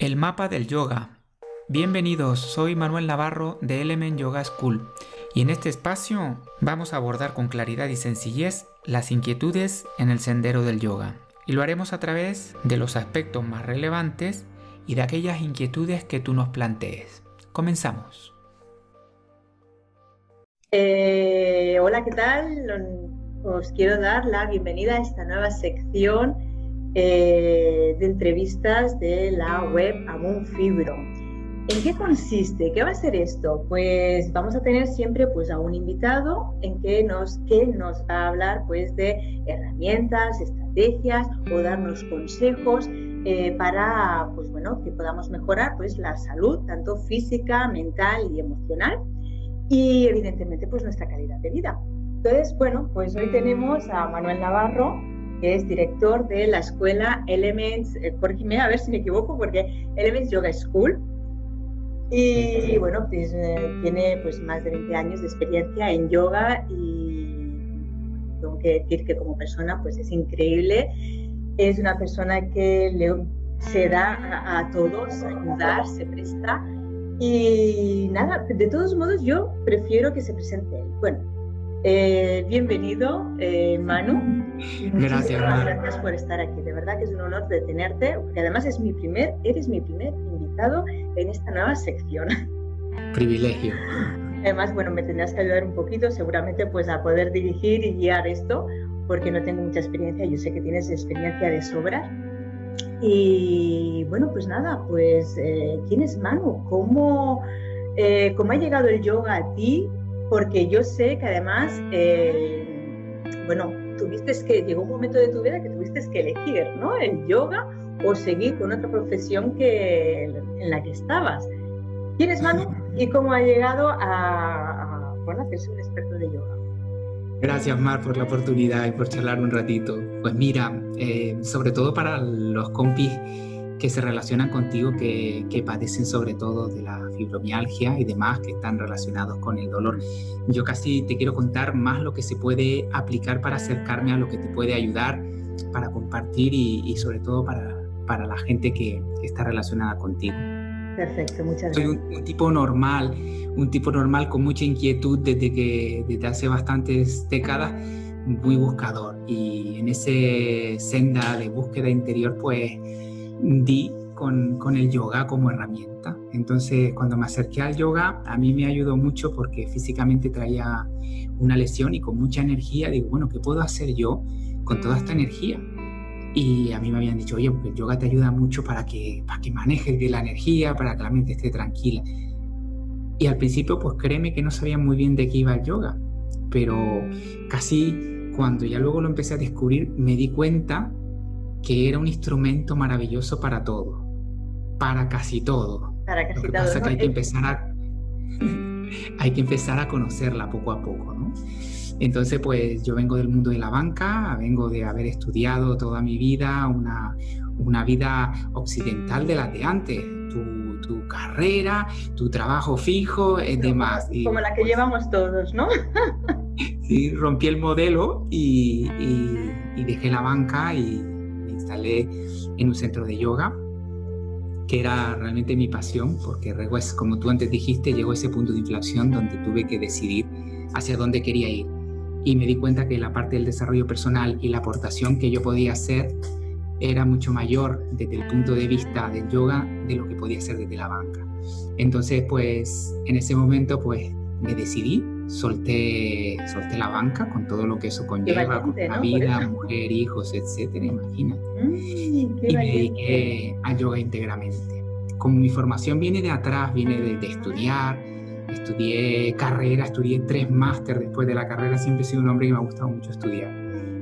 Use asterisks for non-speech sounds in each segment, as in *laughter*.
El mapa del yoga. Bienvenidos, soy Manuel Navarro de Element Yoga School y en este espacio vamos a abordar con claridad y sencillez las inquietudes en el sendero del yoga. Y lo haremos a través de los aspectos más relevantes y de aquellas inquietudes que tú nos plantees. Comenzamos. Eh, hola, ¿qué tal? Os quiero dar la bienvenida a esta nueva sección eh, de entrevistas de la web Amun Fibro. ¿En qué consiste? ¿Qué va a ser esto? Pues vamos a tener siempre pues, a un invitado en que nos, que nos va a hablar pues, de herramientas, estrategias o darnos consejos eh, para pues, bueno, que podamos mejorar pues, la salud, tanto física, mental y emocional, y evidentemente pues, nuestra calidad de vida. Entonces, bueno, pues hoy tenemos a Manuel Navarro, que es director de la escuela Elements, eh, a ver si me equivoco, porque Elements Yoga School. Y bueno, pues, eh, tiene pues más de 20 años de experiencia en yoga y tengo que decir que como persona pues es increíble. Es una persona que le, se da a, a todos, a ayudar, se presta. Y nada, de todos modos yo prefiero que se presente él. Bueno, eh, bienvenido, eh, Manu. Gracias, Manu. Gracias por estar aquí. De verdad que es un honor de tenerte, porque además es mi primer, eres mi primer invitado en esta nueva sección. Privilegio. Además, bueno, me tendrás que ayudar un poquito, seguramente, pues a poder dirigir y guiar esto, porque no tengo mucha experiencia. Yo sé que tienes experiencia de sobra. Y bueno, pues nada, pues eh, ¿quién es Manu? ¿Cómo, ¿Cómo ha llegado el yoga a ti? Porque yo sé que además, eh, bueno, tuviste que, llegó un momento de tu vida que tuviste que elegir, ¿no? El yoga o seguir con otra profesión que, en la que estabas. ¿Quién es Manu y cómo ha llegado a, bueno, a ser un experto de yoga? Gracias, Mar, por la oportunidad y por charlar un ratito. Pues mira, eh, sobre todo para los compis que se relacionan contigo, que, que, padecen sobre todo de la fibromialgia y demás, que están relacionados con el dolor. Yo casi te quiero contar más lo que se puede aplicar para acercarme a lo que te puede ayudar, para compartir y, sobre todo para, para la gente que, está relacionada contigo. Perfecto, muchas gracias. Soy un, tipo normal, un tipo normal con mucha inquietud desde que desde hace bastantes décadas, muy buscador y en ese senda de búsqueda interior pues di con, con, el yoga como herramienta. Entonces, cuando me acerqué al yoga, a mí me ayudó mucho porque físicamente traía una lesión y con mucha energía, digo, bueno, ¿qué puedo hacer yo con toda esta energía? Y a mí me habían dicho, oye, porque el yoga te ayuda mucho para que, para que manejes de la energía, para que la mente esté tranquila. Y al principio, pues créeme que no sabía muy bien de qué iba el yoga, pero casi cuando ya luego lo empecé a descubrir, me di cuenta que era un instrumento maravilloso para todo, para casi todo. Para casi Lo que todo. pasa es que hay que empezar a *laughs* hay que empezar a conocerla poco a poco, ¿no? Entonces, pues yo vengo del mundo de la banca, vengo de haber estudiado toda mi vida una, una vida occidental de las de antes, tu, tu carrera, tu trabajo fijo, y demás. Y, como la que pues, llevamos todos, ¿no? *laughs* sí, rompí el modelo y, y, y dejé la banca y, instalé en un centro de yoga, que era realmente mi pasión, porque como tú antes dijiste, llegó ese punto de inflexión donde tuve que decidir hacia dónde quería ir. Y me di cuenta que la parte del desarrollo personal y la aportación que yo podía hacer era mucho mayor desde el punto de vista del yoga de lo que podía hacer desde la banca. Entonces, pues en ese momento, pues me decidí solté, solté la banca con todo lo que eso conlleva, con la vida, mujer, hijos, etcétera, imagínate. Mm, y me dediqué a yoga íntegramente. Como mi formación viene de atrás, viene de, estudiar, estudié carrera, estudié tres máster después de la carrera, siempre he sido un hombre que me ha gustado mucho estudiar.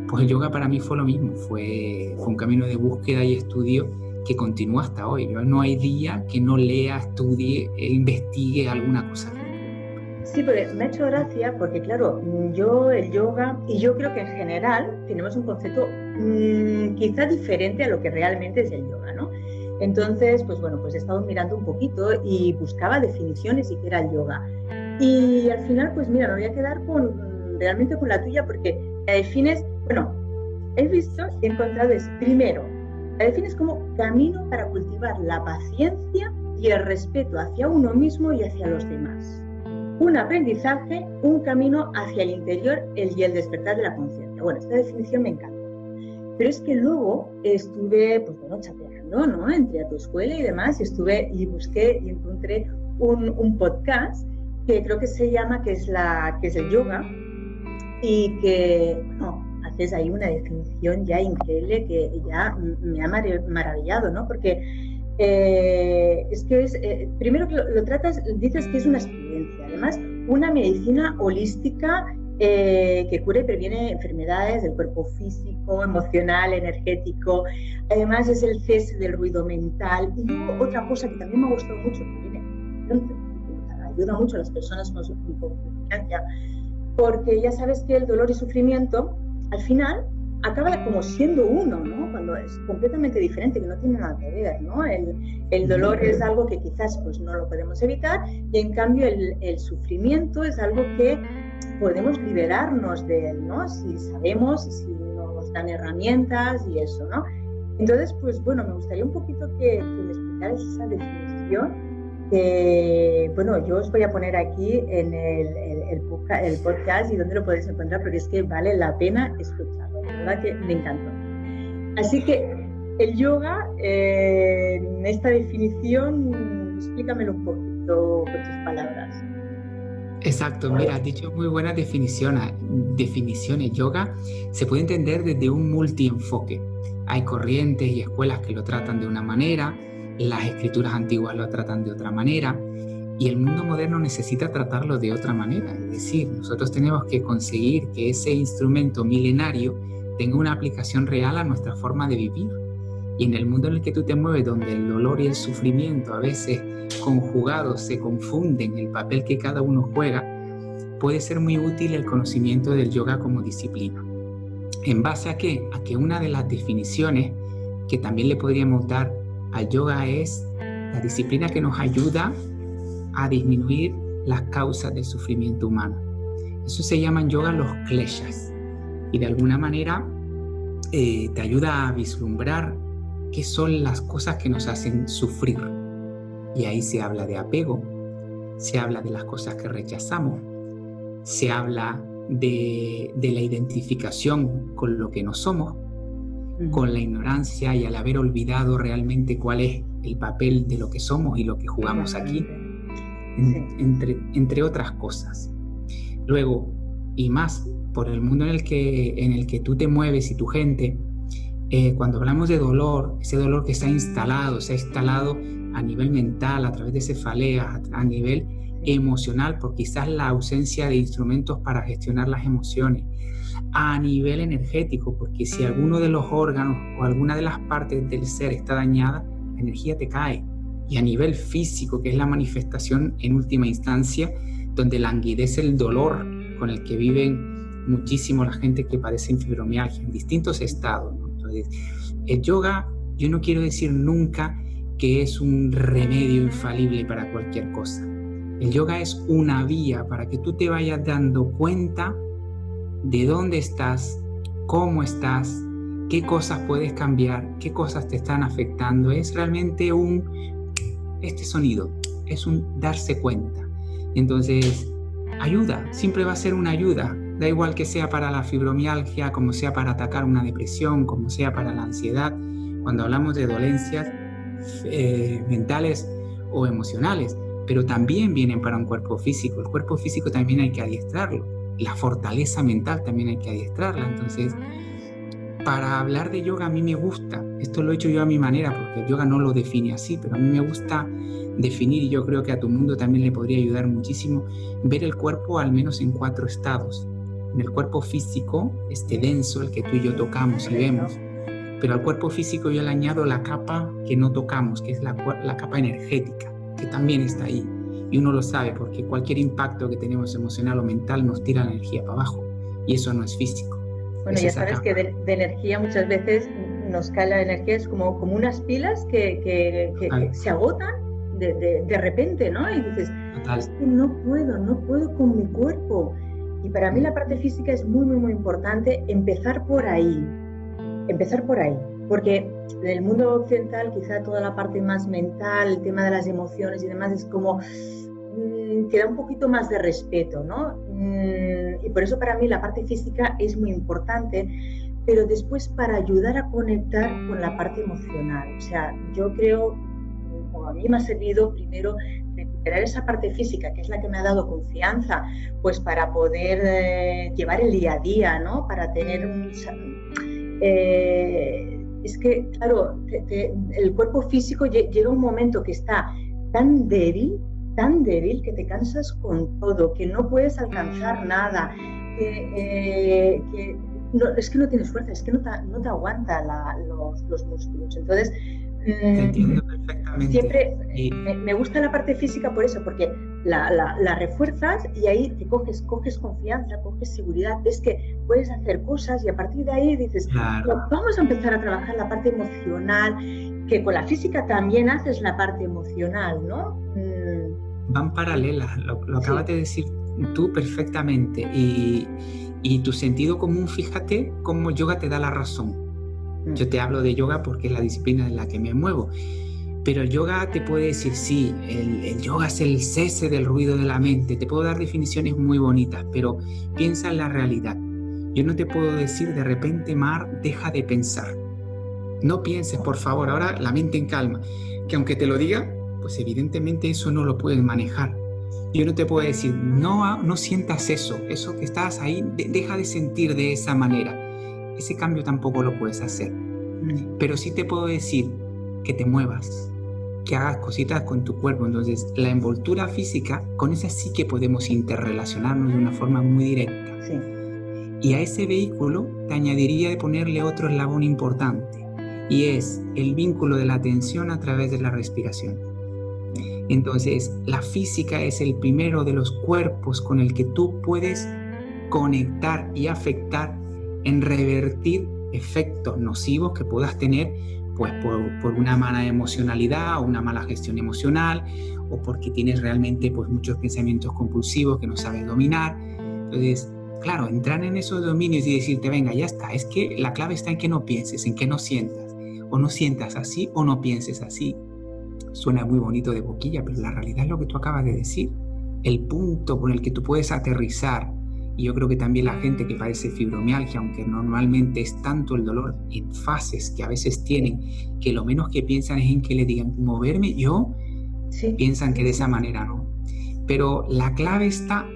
Pues el yoga para mí fue lo mismo, fue, fue un camino de búsqueda y estudio que continúa hasta hoy. Yo, no hay día que no lea, estudie e investigue alguna cosa Sí, porque me ha hecho gracia porque, claro, yo el yoga, y yo creo que en general tenemos un concepto mmm, quizá diferente a lo que realmente es el yoga, ¿no? Entonces, pues bueno, pues he estado mirando un poquito y buscaba definiciones y qué era el yoga. Y al final, pues mira, me voy a quedar con realmente con la tuya porque la defines, bueno, he visto, he encontrado es primero La defines como camino para cultivar la paciencia y el respeto hacia uno mismo y hacia los demás. Un aprendizaje, un camino hacia el interior y el despertar de la conciencia. Bueno, esta definición me encanta. Pero es que luego estuve, pues bueno, chateando, ¿no? Entré a tu escuela y demás, y estuve y busqué y encontré un, un podcast que creo que se llama, que es, la, que es el yoga, y que, bueno, haces ahí una definición ya increíble que ya me ha maravillado, ¿no? Porque eh, es que es, eh, primero que lo, tratas, dices que es una experiencia, además una medicina holística eh, que cura y previene enfermedades del cuerpo físico, emocional, energético. Además es el cese del ruido mental. Y luego otra cosa que también me ha gustado mucho, que viene, ayuda mucho a las personas con confianza, porque ya sabes que el dolor y sufrimiento al final acaba como siendo uno, ¿no? Cuando es completamente diferente, que no tiene nada que ver, ¿no? El, el dolor es algo que quizás pues no lo podemos evitar y en cambio el, el, sufrimiento es algo que podemos liberarnos de él, ¿no? Si sabemos, si nos dan herramientas y eso, ¿no? Entonces, pues bueno, me gustaría un poquito que, que me explicaras esa definición que, bueno, yo os voy a poner aquí en el, el, podcast y dónde lo podéis encontrar porque es que vale la pena escucharlo, la verdad que me encantó. Así que el yoga, eh, en esta definición, explícamelo un poquito con tus palabras. Exacto, mira, has dicho muy buenas definiciones. Definiciones. Yoga se puede entender desde un multienfoque. Hay corrientes y escuelas que lo tratan de una manera, las escrituras antiguas lo tratan de otra manera y el mundo moderno necesita tratarlo de otra manera. Es decir, nosotros tenemos que conseguir que ese instrumento milenario tenga una aplicación real a nuestra forma de vivir. Y en el mundo en el que tú te mueves, donde el dolor y el sufrimiento a veces conjugados se confunden el papel que cada uno juega, puede ser muy útil el conocimiento del yoga como disciplina. ¿En base a qué? A que una de las definiciones que también le podríamos dar al yoga es la disciplina que nos ayuda a disminuir las causas del sufrimiento humano. Eso se llaman yoga los kleshas y de alguna manera eh, te ayuda a vislumbrar qué son las cosas que nos hacen sufrir. Y ahí se habla de apego, se habla de las cosas que rechazamos, se habla de, de la identificación con lo que no somos, con la ignorancia y al haber olvidado realmente cuál es el papel de lo que somos y lo que jugamos aquí, entre, entre otras cosas. Luego, y más por el mundo en el que, en el que tú te mueves y tu gente, eh, cuando hablamos de dolor, ese dolor que está instalado, se ha instalado a nivel mental, a través de cefaleas, a, a nivel emocional, por quizás la ausencia de instrumentos para gestionar las emociones, a nivel energético, porque si alguno de los órganos o alguna de las partes del ser está dañada, la energía te cae. Y a nivel físico, que es la manifestación en última instancia, donde languidece el dolor con el que viven muchísimo la gente que padece fibromialgia en distintos estados. Entonces, el yoga, yo no quiero decir nunca que es un remedio infalible para cualquier cosa. El yoga es una vía para que tú te vayas dando cuenta de dónde estás, cómo estás, qué cosas puedes cambiar, qué cosas te están afectando. Es realmente un, este sonido, es un darse cuenta. Entonces, ayuda, siempre va a ser una ayuda. Da igual que sea para la fibromialgia, como sea para atacar una depresión, como sea para la ansiedad. Cuando hablamos de dolencias eh, mentales o emocionales, pero también vienen para un cuerpo físico. El cuerpo físico también hay que adiestrarlo la fortaleza mental también hay que adiestrarla. Entonces, para hablar de yoga a mí me gusta, esto lo he hecho yo a mi manera, porque el yoga no lo define así, pero a mí me gusta definir, y yo creo que a tu mundo también le podría ayudar muchísimo, ver el cuerpo al menos en cuatro estados. En el cuerpo físico, este denso, el que tú y yo tocamos y vemos, pero al cuerpo físico yo le añado la capa que no tocamos, que es la, la capa energética, que también está ahí. Y uno lo sabe porque cualquier impacto que tenemos emocional o mental nos tira la energía para abajo. Y eso no es físico. Bueno, ya sabes que de, energía muchas veces nos cae la energía, es como, como unas pilas que, que, se agotan de, de, repente, ¿no? Y dices, es que no puedo, no puedo con mi cuerpo. Y para mí la parte física es muy, muy, muy importante empezar por ahí. Empezar por ahí. porque en el mundo occidental quizá toda la parte más mental, el tema de las emociones y demás es como mm, que un poquito más de respeto, ¿no? Mm, y por eso para mí la parte física es muy importante, pero después para ayudar a conectar con la parte emocional. O sea, yo creo, o a mí me ha servido primero recuperar esa parte física, que es la que me ha dado confianza, pues para poder eh, llevar el día a día, ¿no? Para tener un... Eh, es que, claro, el cuerpo físico llega un momento que está tan débil, tan débil, que te cansas con todo, que no puedes alcanzar nada, que, eh, es que no tienes fuerza, es que no te, no te aguanta los, los, músculos. Entonces, entiendo perfectamente. Siempre me, gusta la parte física por eso, porque la, la, refuerzas y ahí te coges, coges confianza, coges seguridad, ves que puedes hacer cosas y a partir de ahí dices, vamos a empezar a trabajar la parte emocional, que con la física también haces la parte emocional, ¿no? Mm. Van paralelas, lo, acabas de decir tú perfectamente y, y tu sentido común, fíjate cómo yoga te da la razón yo te hablo de yoga porque es la disciplina en la que me muevo. Pero el yoga te puede decir, sí, el, yoga es el cese del ruido de la mente. Te puedo dar definiciones muy bonitas, pero piensa en la realidad. Yo no te puedo decir de repente, Mar, deja de pensar. No pienses, por favor, ahora la mente en calma. Que aunque te lo diga, pues evidentemente eso no lo puedes manejar. Yo no te puedo decir, no, no sientas eso, eso que estás ahí, deja de sentir de esa manera ese cambio tampoco lo puedes hacer. Pero sí te puedo decir que te muevas, que hagas cositas con tu cuerpo. Entonces, la envoltura física, con esa sí que podemos interrelacionarnos de una forma muy directa. Y a ese vehículo te añadiría de ponerle otro eslabón importante, y es el vínculo de la atención a través de la respiración. Entonces, la física es el primero de los cuerpos con el que tú puedes conectar y afectar en revertir efectos nocivos que puedas tener pues por, una mala emocionalidad o una mala gestión emocional o porque tienes realmente pues muchos pensamientos compulsivos que no sabes dominar. Entonces, claro, entrar en esos dominios y decirte, venga, ya está, es que la clave está en que no pienses, en que no sientas, o no sientas así o no pienses así. Suena muy bonito de boquilla, pero la realidad es lo que tú acabas de decir. El punto por el que tú puedes aterrizar y yo creo que también la gente que padece fibromialgia, aunque normalmente es tanto el dolor en fases que a veces tienen, que lo menos que piensan es en que le digan moverme yo, piensan que de esa manera no. Pero la clave está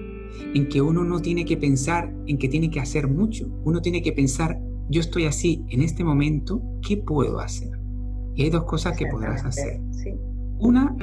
en que uno no tiene que pensar en que tiene que hacer mucho. Uno tiene que pensar, yo estoy así en este momento, ¿qué puedo hacer? Y hay dos cosas que podrás hacer. Una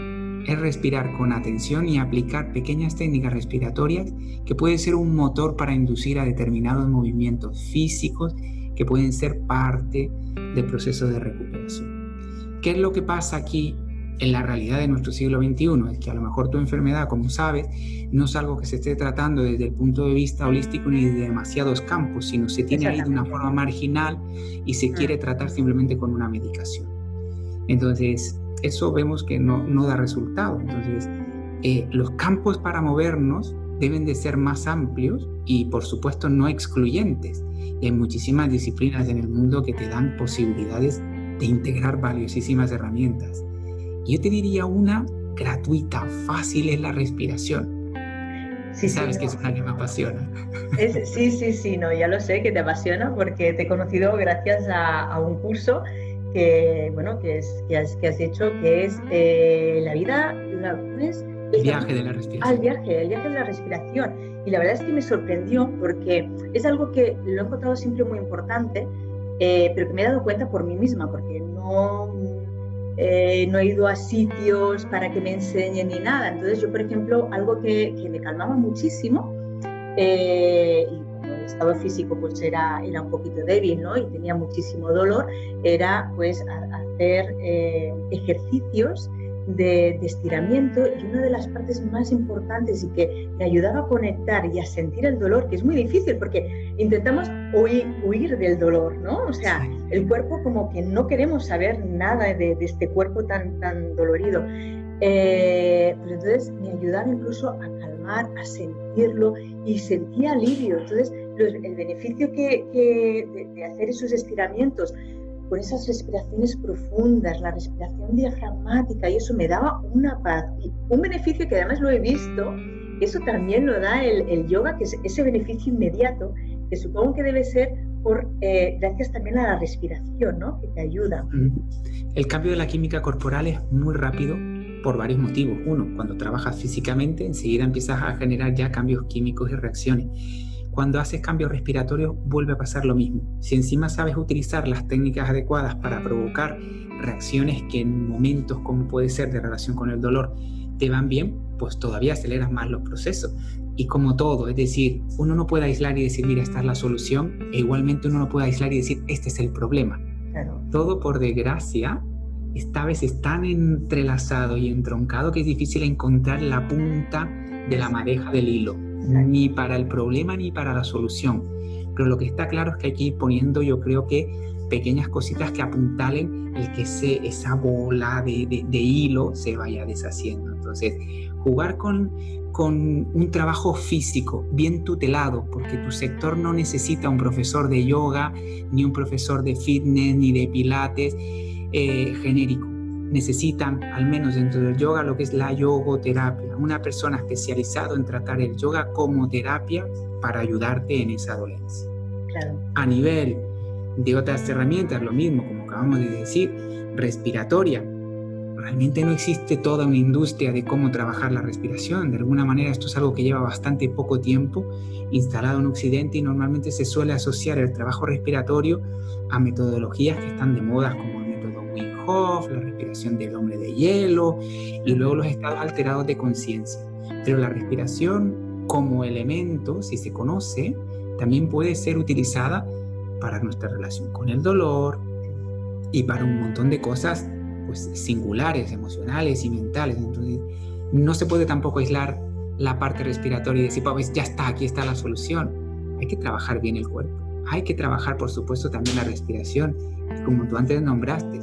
es respirar con atención y aplicar pequeñas técnicas respiratorias que pueden ser un motor para inducir a determinados movimientos físicos que pueden ser parte del proceso de recuperación. ¿Qué es lo que pasa aquí en la realidad de nuestro siglo XXI? Es que a lo mejor tu enfermedad, como sabes, no es algo que se esté tratando desde el punto de vista holístico ni de demasiados campos, sino se tiene ahí de una forma marginal y se quiere tratar simplemente con una medicación. Entonces, eso vemos que no, no da resultado. Entonces, eh, los campos para movernos deben de ser más amplios y por supuesto no excluyentes. Y hay muchísimas disciplinas en el mundo que te dan posibilidades de integrar valiosísimas herramientas. yo te diría una gratuita, fácil es la respiración. Sí, sabes que es una que me apasiona. sí, sí, sí, no, ya lo sé que te apasiona porque te he conocido gracias a, a un curso que, bueno, que, es, que, has, que has hecho, que es eh, la vida, el viaje de la respiración. Ah, el viaje, el viaje de la respiración. Y la verdad es que me sorprendió porque es algo que lo he encontrado siempre muy importante, eh, pero que me he dado cuenta por mí misma, porque no, eh, no he ido a sitios para que me enseñen ni nada. Entonces yo, por ejemplo, algo que, que me calmaba muchísimo, y estado físico pues era, era un poquito débil ¿no? y tenía muchísimo dolor, era pues hacer eh, ejercicios de, estiramiento y una de las partes más importantes y que me ayudaba a conectar y a sentir el dolor, que es muy difícil porque intentamos huir, huir del dolor, ¿no? O sea, el cuerpo como que no queremos saber nada de, este cuerpo tan, tan dolorido. Eh, pues entonces me ayudaba incluso a calmar, a sentirlo y sentía alivio. Entonces el beneficio que, de, hacer esos estiramientos con esas respiraciones profundas, la respiración diafragmática, y eso me daba una paz. Y un beneficio que además lo he visto, eso también lo da el, yoga, que es ese beneficio inmediato, que supongo que debe ser por, eh, gracias también a la respiración, ¿no? que te ayuda. El cambio de la química corporal es muy rápido por varios motivos. Uno, cuando trabajas físicamente, enseguida empiezas a generar ya cambios químicos y reacciones. Cuando haces cambios respiratorios vuelve a pasar lo mismo. Si encima sabes utilizar las técnicas adecuadas para provocar reacciones que en momentos como puede ser de relación con el dolor te van bien, pues todavía aceleras más los procesos. Y como todo, es decir, uno no puede aislar y decir, mira, esta es la solución, e igualmente uno no puede aislar y decir, este es el problema. Todo, por desgracia, esta vez es tan entrelazado y entroncado que es difícil encontrar la punta de la madeja del hilo ni para el problema ni para la solución. Pero lo que está claro es que hay que ir poniendo, yo creo que pequeñas cositas que apuntalen el que se, esa bola de, hilo se vaya deshaciendo. Entonces, jugar con, con un trabajo físico bien tutelado, porque tu sector no necesita un profesor de yoga, ni un profesor de fitness, ni de pilates eh, genérico necesitan, al menos dentro del yoga, lo que es la yogoterapia, una persona especializada en tratar el yoga como terapia para ayudarte en esa dolencia. A nivel de otras herramientas, lo mismo, como acabamos de decir, respiratoria. Realmente no existe toda una industria de cómo trabajar la respiración. De alguna manera esto es algo que lleva bastante poco tiempo instalado en Occidente y normalmente se suele asociar el trabajo respiratorio a metodologías que están de moda como la respiración del hombre de hielo y luego los estados alterados de conciencia. Pero la respiración como elemento, si se conoce, también puede ser utilizada para nuestra relación con el dolor y para un montón de cosas pues, singulares, emocionales y mentales. Entonces, no se puede tampoco aislar la parte respiratoria y decir, pues ya está, aquí está la solución. Hay que trabajar bien el cuerpo. Hay que trabajar, por supuesto, también la respiración. como tú antes nombraste,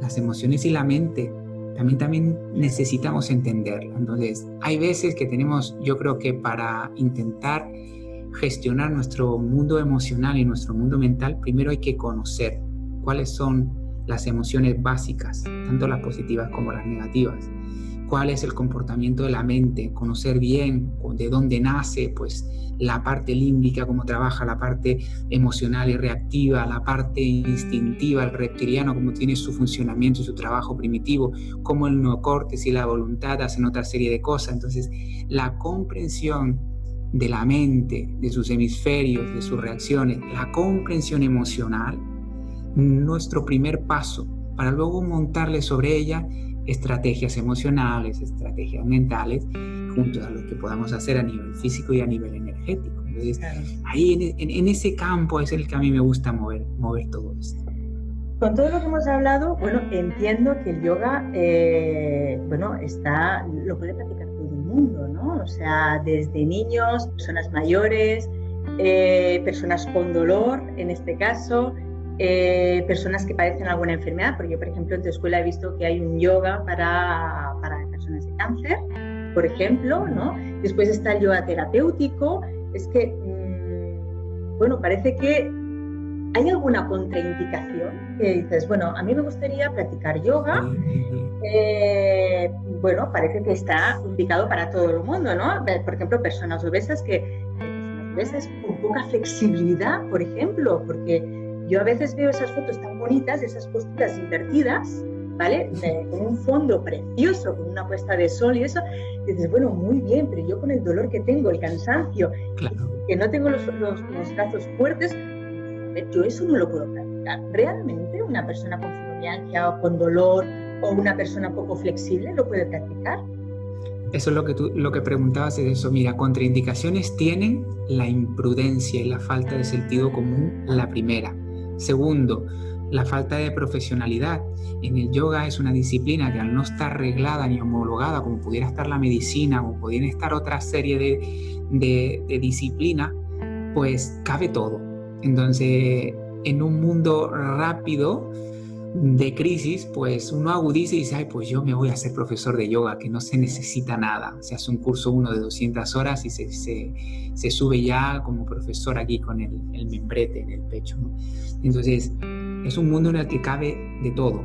las emociones y la mente también, también necesitamos entenderlo. Entonces, hay veces que tenemos, yo creo que para intentar gestionar nuestro mundo emocional y nuestro mundo mental, primero hay que conocer cuáles son las emociones básicas, tanto las positivas como las negativas cuál es el comportamiento de la mente, conocer bien de dónde nace, pues la parte límbica, cómo trabaja la parte emocional y reactiva, la parte instintiva, el reptiliano, cómo tiene su funcionamiento y su trabajo primitivo, cómo el neocortes y la voluntad hacen otra serie de cosas. Entonces, la comprensión de la mente, de sus hemisferios, de sus reacciones, la comprensión emocional, nuestro primer paso para luego montarle sobre ella estrategias emocionales, estrategias mentales, junto a lo que podamos hacer a nivel físico y a nivel energético. Entonces, ahí en, ese campo es el que a mí me gusta mover, mover todo esto. Con todo lo que hemos hablado, bueno, entiendo que el yoga, eh, bueno, está, lo puede practicar todo el mundo, ¿no? O sea, desde niños, personas mayores, eh, personas con dolor, en este caso, eh, personas que padecen alguna enfermedad, porque yo, por ejemplo, en tu escuela he visto que hay un yoga para, para personas de cáncer, por ejemplo, ¿no? Después está el yoga terapéutico. Es que, mm, bueno, parece que hay alguna contraindicación que dices, bueno, a mí me gustaría practicar yoga. Eh, bueno, parece que está indicado para todo el mundo, ¿no? Por ejemplo, personas obesas que, personas obesas con poca flexibilidad, por ejemplo, porque yo a veces veo esas fotos tan bonitas, esas posturas invertidas, ¿vale? con un fondo precioso, con una puesta de sol y eso, y dices, bueno, muy bien, pero yo con el dolor que tengo, el cansancio, que no tengo los, los, brazos fuertes, yo eso no lo puedo practicar. ¿Realmente una persona con fibromialgia o con dolor o una persona poco flexible lo puede practicar? Eso es lo que tú lo que preguntabas es eso. Mira, contraindicaciones tienen la imprudencia y la falta de sentido común, la primera. Segundo, la falta de profesionalidad. En el yoga es una disciplina que al no estar arreglada ni homologada como pudiera estar la medicina o pudiera estar otra serie de, de, disciplinas, pues cabe todo. Entonces, en un mundo rápido, de crisis, pues uno agudiza y dice, ay, pues yo me voy a ser profesor de yoga, que no se necesita nada. Se hace un curso uno de 200 horas y se, se, sube ya como profesor aquí con el, el, membrete en el pecho. Entonces, es un mundo en el que cabe de todo.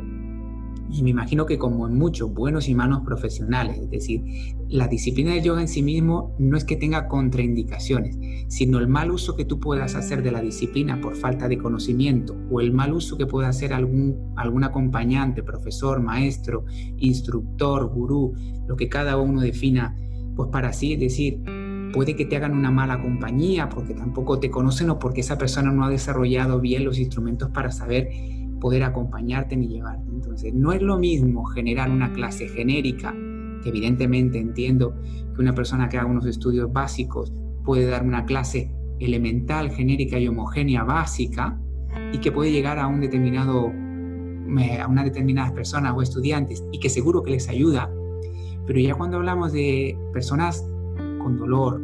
Y me imagino que como en muchos buenos y malos profesionales, es decir, la disciplina del yoga en sí mismo no es que tenga contraindicaciones, sino el mal uso que tú puedas hacer de la disciplina por falta de conocimiento o el mal uso que pueda hacer algún, algún acompañante, profesor, maestro, instructor, gurú, lo que cada uno defina, pues para sí, es decir, puede que te hagan una mala compañía porque tampoco te conocen o porque esa persona no ha desarrollado bien los instrumentos para saber poder acompañarte ni llevarte. Entonces, no es lo mismo generar una clase genérica, que evidentemente entiendo que una persona que haga unos estudios básicos puede dar una clase elemental, genérica y homogénea básica y que puede llegar a un determinado a unas determinadas personas o estudiantes y que seguro que les ayuda, pero ya cuando hablamos de personas con dolor,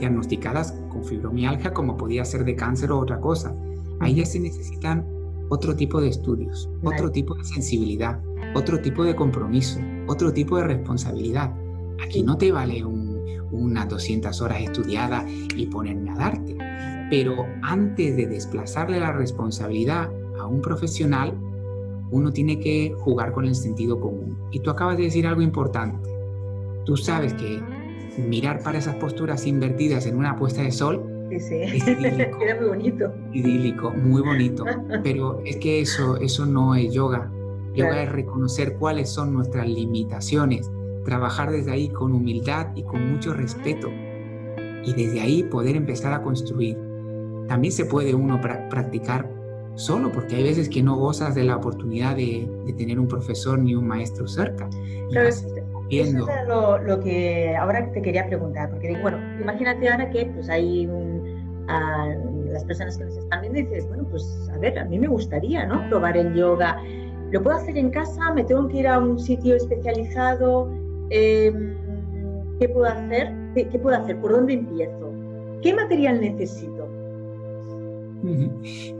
diagnosticadas con fibromialgia como podía ser de cáncer o otra cosa, ahí ya se necesitan otro tipo de estudios, otro tipo de sensibilidad, otro tipo de compromiso, otro tipo de responsabilidad. Aquí no te vale unas 200 horas estudiadas y ponerme a darte. Pero antes de desplazarle la responsabilidad a un profesional, uno tiene que jugar con el sentido común. Y tú acabas de decir algo importante. Tú sabes que mirar para esas posturas invertidas en una puesta de sol Sí, sí. *laughs* Era muy bonito. Idílico, muy bonito. *laughs* Pero es que eso, eso no es yoga. Yoga es reconocer cuáles son nuestras limitaciones, trabajar desde ahí con humildad y con mucho respeto. Y desde ahí poder empezar a construir. También se puede uno practicar solo, porque hay veces que no gozas de la oportunidad de, tener un profesor ni un maestro cerca. Eso es lo, que ahora te quería preguntar, porque bueno, imagínate ahora que pues hay las personas que nos están viendo y dices, bueno, pues a ver, a mí me gustaría, ¿no? Probar el yoga. ¿Lo puedo hacer en casa? ¿Me tengo que ir a un sitio especializado? Em, ¿Qué puedo hacer? ¿Qué, puedo hacer? ¿Por dónde empiezo? ¿Qué material necesito?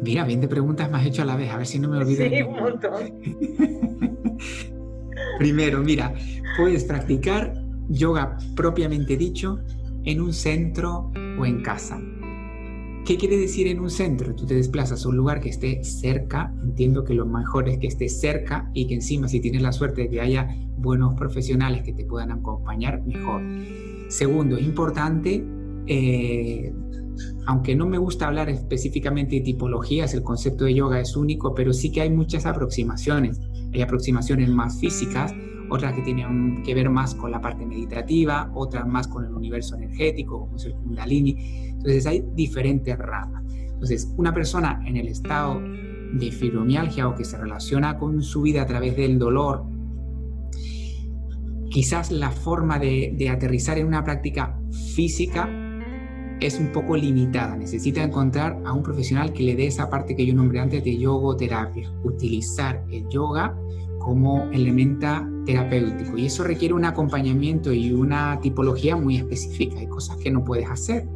Mira, bien de preguntas me has hecho a la vez, a ver si no me *laughs* olvido. Sí, un montón. *laughs* Primero, mira, puedes practicar yoga propiamente dicho en un centro o en casa. ¿Qué quiere decir en un centro? Tú te desplazas a un lugar que esté cerca. Entiendo que lo mejor es que esté cerca y que encima si tienes la suerte de que haya buenos profesionales que te puedan acompañar, mejor. Segundo, es importante, eh, aunque no me gusta hablar específicamente de tipologías, el concepto de yoga es único, pero sí que hay muchas aproximaciones. Hay aproximaciones más físicas, otras que tienen que ver más con la parte meditativa, otras más con el universo energético, como es el Kundalini. Entonces hay diferentes ramas. Entonces, una persona en el estado de fibromialgia o que se relaciona con su vida a través del dolor, quizás la forma de, de aterrizar en una práctica física es un poco limitada. Necesita encontrar a un profesional que le dé esa parte que yo nombré antes de yogoterapia. Utilizar el yoga como elemento terapéutico. Y eso requiere un acompañamiento y una tipología muy específica. Hay cosas que no puedes hacer.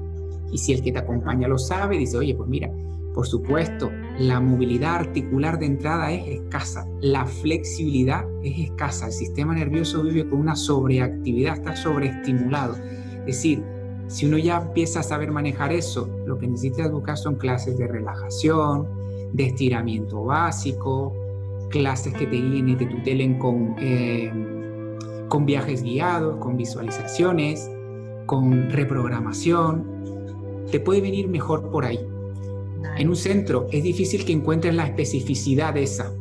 Y si el que te acompaña lo sabe, dice, oye, pues mira, por supuesto, la movilidad articular de entrada es escasa, la flexibilidad es escasa, el sistema nervioso vive con una sobreactividad, está sobreestimulado. Es decir, si uno ya empieza a saber manejar eso, lo que necesitas buscar son clases de relajación, de estiramiento básico, clases que te guíen y te tutelen con, eh, con viajes guiados, con visualizaciones, con reprogramación. Te puede venir mejor por ahí. En un centro es difícil que encuentres la especificidad de esa.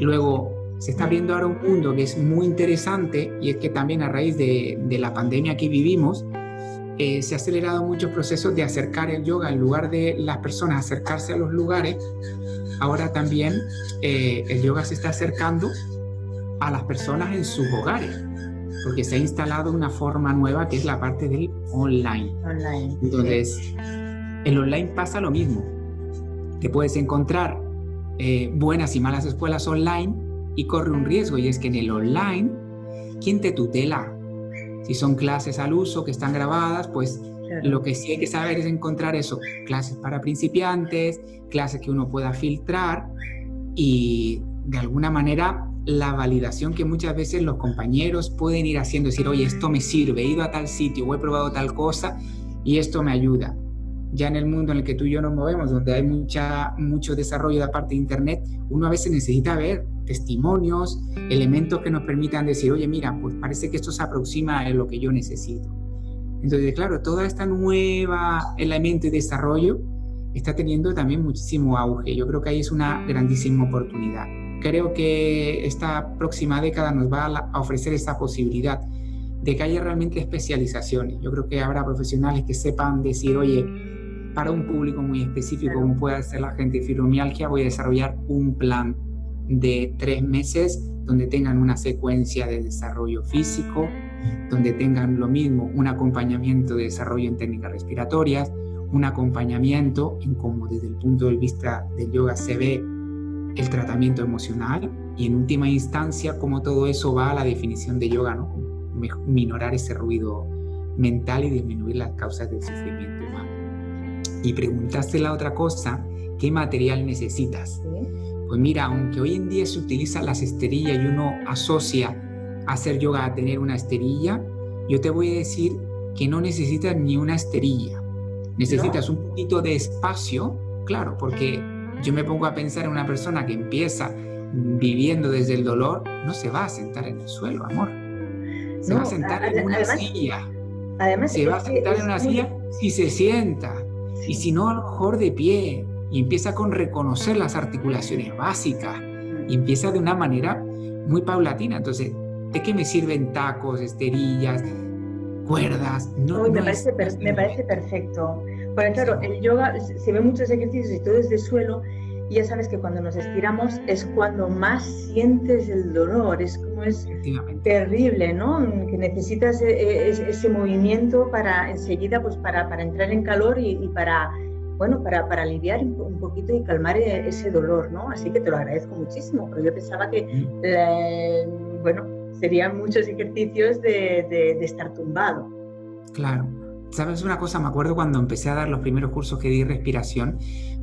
Luego, se está viendo ahora un mundo que es muy interesante y es que también a raíz de, de la pandemia que vivimos, eh, se ha acelerado muchos procesos de acercar el yoga en lugar de las personas acercarse a los lugares. Ahora también eh, el yoga se está acercando a las personas en sus hogares, porque se ha instalado una forma nueva que es la parte del online. online Entonces, el online pasa lo mismo. Te puedes encontrar eh, buenas y malas escuelas online y corre un riesgo y es que en el online, ¿quién te tutela? Si son clases al uso que están grabadas, pues lo que sí hay que saber es encontrar eso, clases para principiantes, clases que uno pueda filtrar y de alguna manera la validación que muchas veces los compañeros pueden ir haciendo, decir, oye, esto me sirve, he ido a tal sitio o he probado tal cosa y esto me ayuda. ya en el mundo en el que tú y yo nos movemos, donde hay mucha, mucho desarrollo de parte de Internet, uno a veces necesita ver testimonios, elementos que nos permitan decir, oye, mira, pues parece que esto se aproxima a lo que yo necesito. Entonces, claro, toda esta nueva elemento de desarrollo está teniendo también muchísimo auge. Yo creo que ahí es una grandísima oportunidad. Creo que esta próxima década nos va a ofrecer esa posibilidad de que haya realmente especializaciones. Yo creo que habrá profesionales que sepan decir, oye, para un público muy específico, como puede ser la gente de fibromialgia, voy a desarrollar un plan de tres meses donde tengan una secuencia de desarrollo físico, donde tengan lo mismo un acompañamiento de desarrollo en técnicas respiratorias, un acompañamiento en cómo desde el punto de vista del yoga se ve el tratamiento emocional y en última instancia cómo todo eso va a la definición de yoga, ¿no? minorar ese ruido mental y disminuir las causas del sufrimiento humano. Y preguntaste la otra cosa, ¿qué material necesitas? Pues mira, aunque hoy en día se utilizan las esterillas y uno asocia hacer yoga a tener una esterilla, yo te voy a decir que no necesitas ni una esterilla. Necesitas un poquito de espacio, claro, porque yo me pongo a pensar en una persona que empieza viviendo desde el dolor, no se va a sentar en el suelo, amor. Se va a sentar en una silla. Además, se va a sentar en una silla si se sienta. Y si no, a lo mejor de pie. Y empieza con reconocer las articulaciones básicas. Y empieza de una manera muy paulatina. Entonces, ¿de qué me sirven tacos, esterillas, cuerdas? No, me, parece, me parece perfecto. Porque claro, el yoga se ve muchos ejercicios y todo es de suelo y ya sabes que cuando nos estiramos es cuando más sientes el dolor, es como es terrible, ¿no? Que necesitas e, e, ese, movimiento para enseguida, pues para, para entrar en calor y, para, bueno, para, para, aliviar un poquito y calmar e, ese dolor, ¿no? Así que te lo agradezco muchísimo, porque yo pensaba que, mm. bueno, serían muchos ejercicios de, de, de estar tumbado. Claro. ¿Sabes una cosa? Me acuerdo cuando empecé a dar los primeros cursos que di respiración,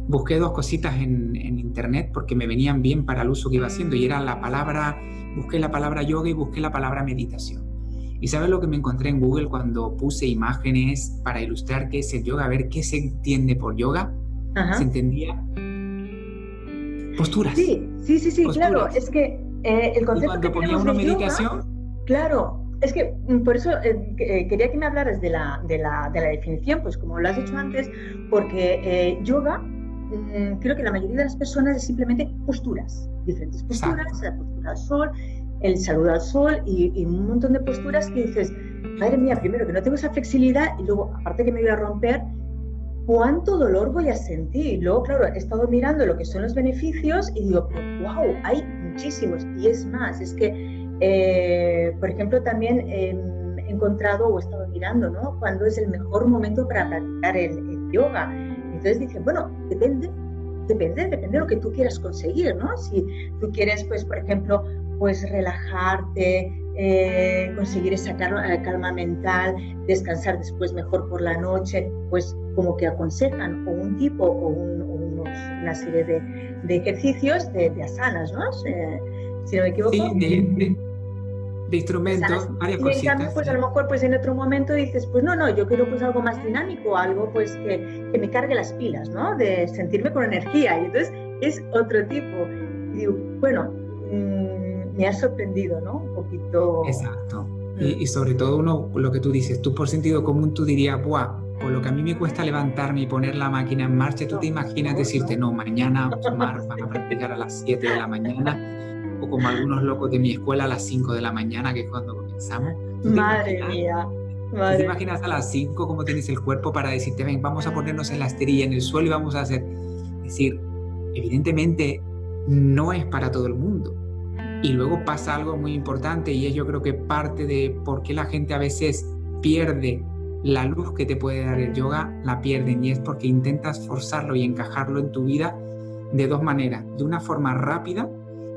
busqué dos cositas en, internet porque me venían bien para el uso que iba haciendo y era la palabra, busqué la palabra yoga y busqué la palabra meditación. ¿Y sabes lo que me encontré en Google cuando puse imágenes para ilustrar qué es el yoga? A ver qué se entiende por yoga. Se entendía posturas. Sí, sí, sí, sí claro. Es que eh, el concepto. Y cuando ponía una meditación. claro, es que mm, por eso eh, eh, quería que me hablaras de la, de, la, de la, definición, pues como lo has dicho antes, porque yoga Mm, creo que la mayoría de las personas es simplemente posturas, diferentes posturas, la postura al sol, el saludo al sol y, un montón de posturas que dices, madre mía, primero que no tengo esa flexibilidad y luego, aparte que me voy a romper, ¿cuánto dolor voy a sentir? Y luego, claro, he estado mirando lo que son los beneficios y digo, wow, hay muchísimos. Y es más, es que, eh, por ejemplo, también he encontrado o he estado mirando, ¿no? Cuándo es el mejor momento para practicar el yoga entonces dije, bueno, depende, depende, depende de lo que tú quieras conseguir, ¿no? Si tú quieres, pues, por ejemplo, pues relajarte, eh, conseguir esa eh, calma, mental, descansar después mejor por la noche, pues como que aconsejan o un tipo o, una serie de, ejercicios de, asanas, ¿no? si no me equivoco. Sí, de instrumentos, varias cositas. En cambio, pues a lo mejor pues en otro momento dices, pues no, no, yo quiero pues algo más dinámico, algo pues que, que me cargue las pilas, ¿no? De sentirme con energía. Y entonces es otro tipo. Y digo, bueno, mm, me ha sorprendido, ¿no? Un poquito. Exacto. Mm. Y, y, sobre todo uno, lo que tú dices, tú por sentido común tú dirías, ¡buah! Por lo que a mí me cuesta levantarme y poner la máquina en marcha, tú te imaginas decirte, no, mañana Omar van a practicar a las 7 de la mañana o como algunos locos de mi escuela a las 5 de la mañana, que es cuando comenzamos. Madre mía. ¿Te imaginas a las 5 cómo tienes el cuerpo para decirte, ven, vamos a ponernos en la esterilla, en el suelo y vamos a hacer? Es decir, evidentemente no es para todo el mundo. Y luego pasa algo muy importante y es yo creo que parte de por qué la gente a veces pierde la luz que te puede dar el yoga, la pierden y es porque intentas forzarlo y encajarlo en tu vida de dos maneras. De una forma rápida,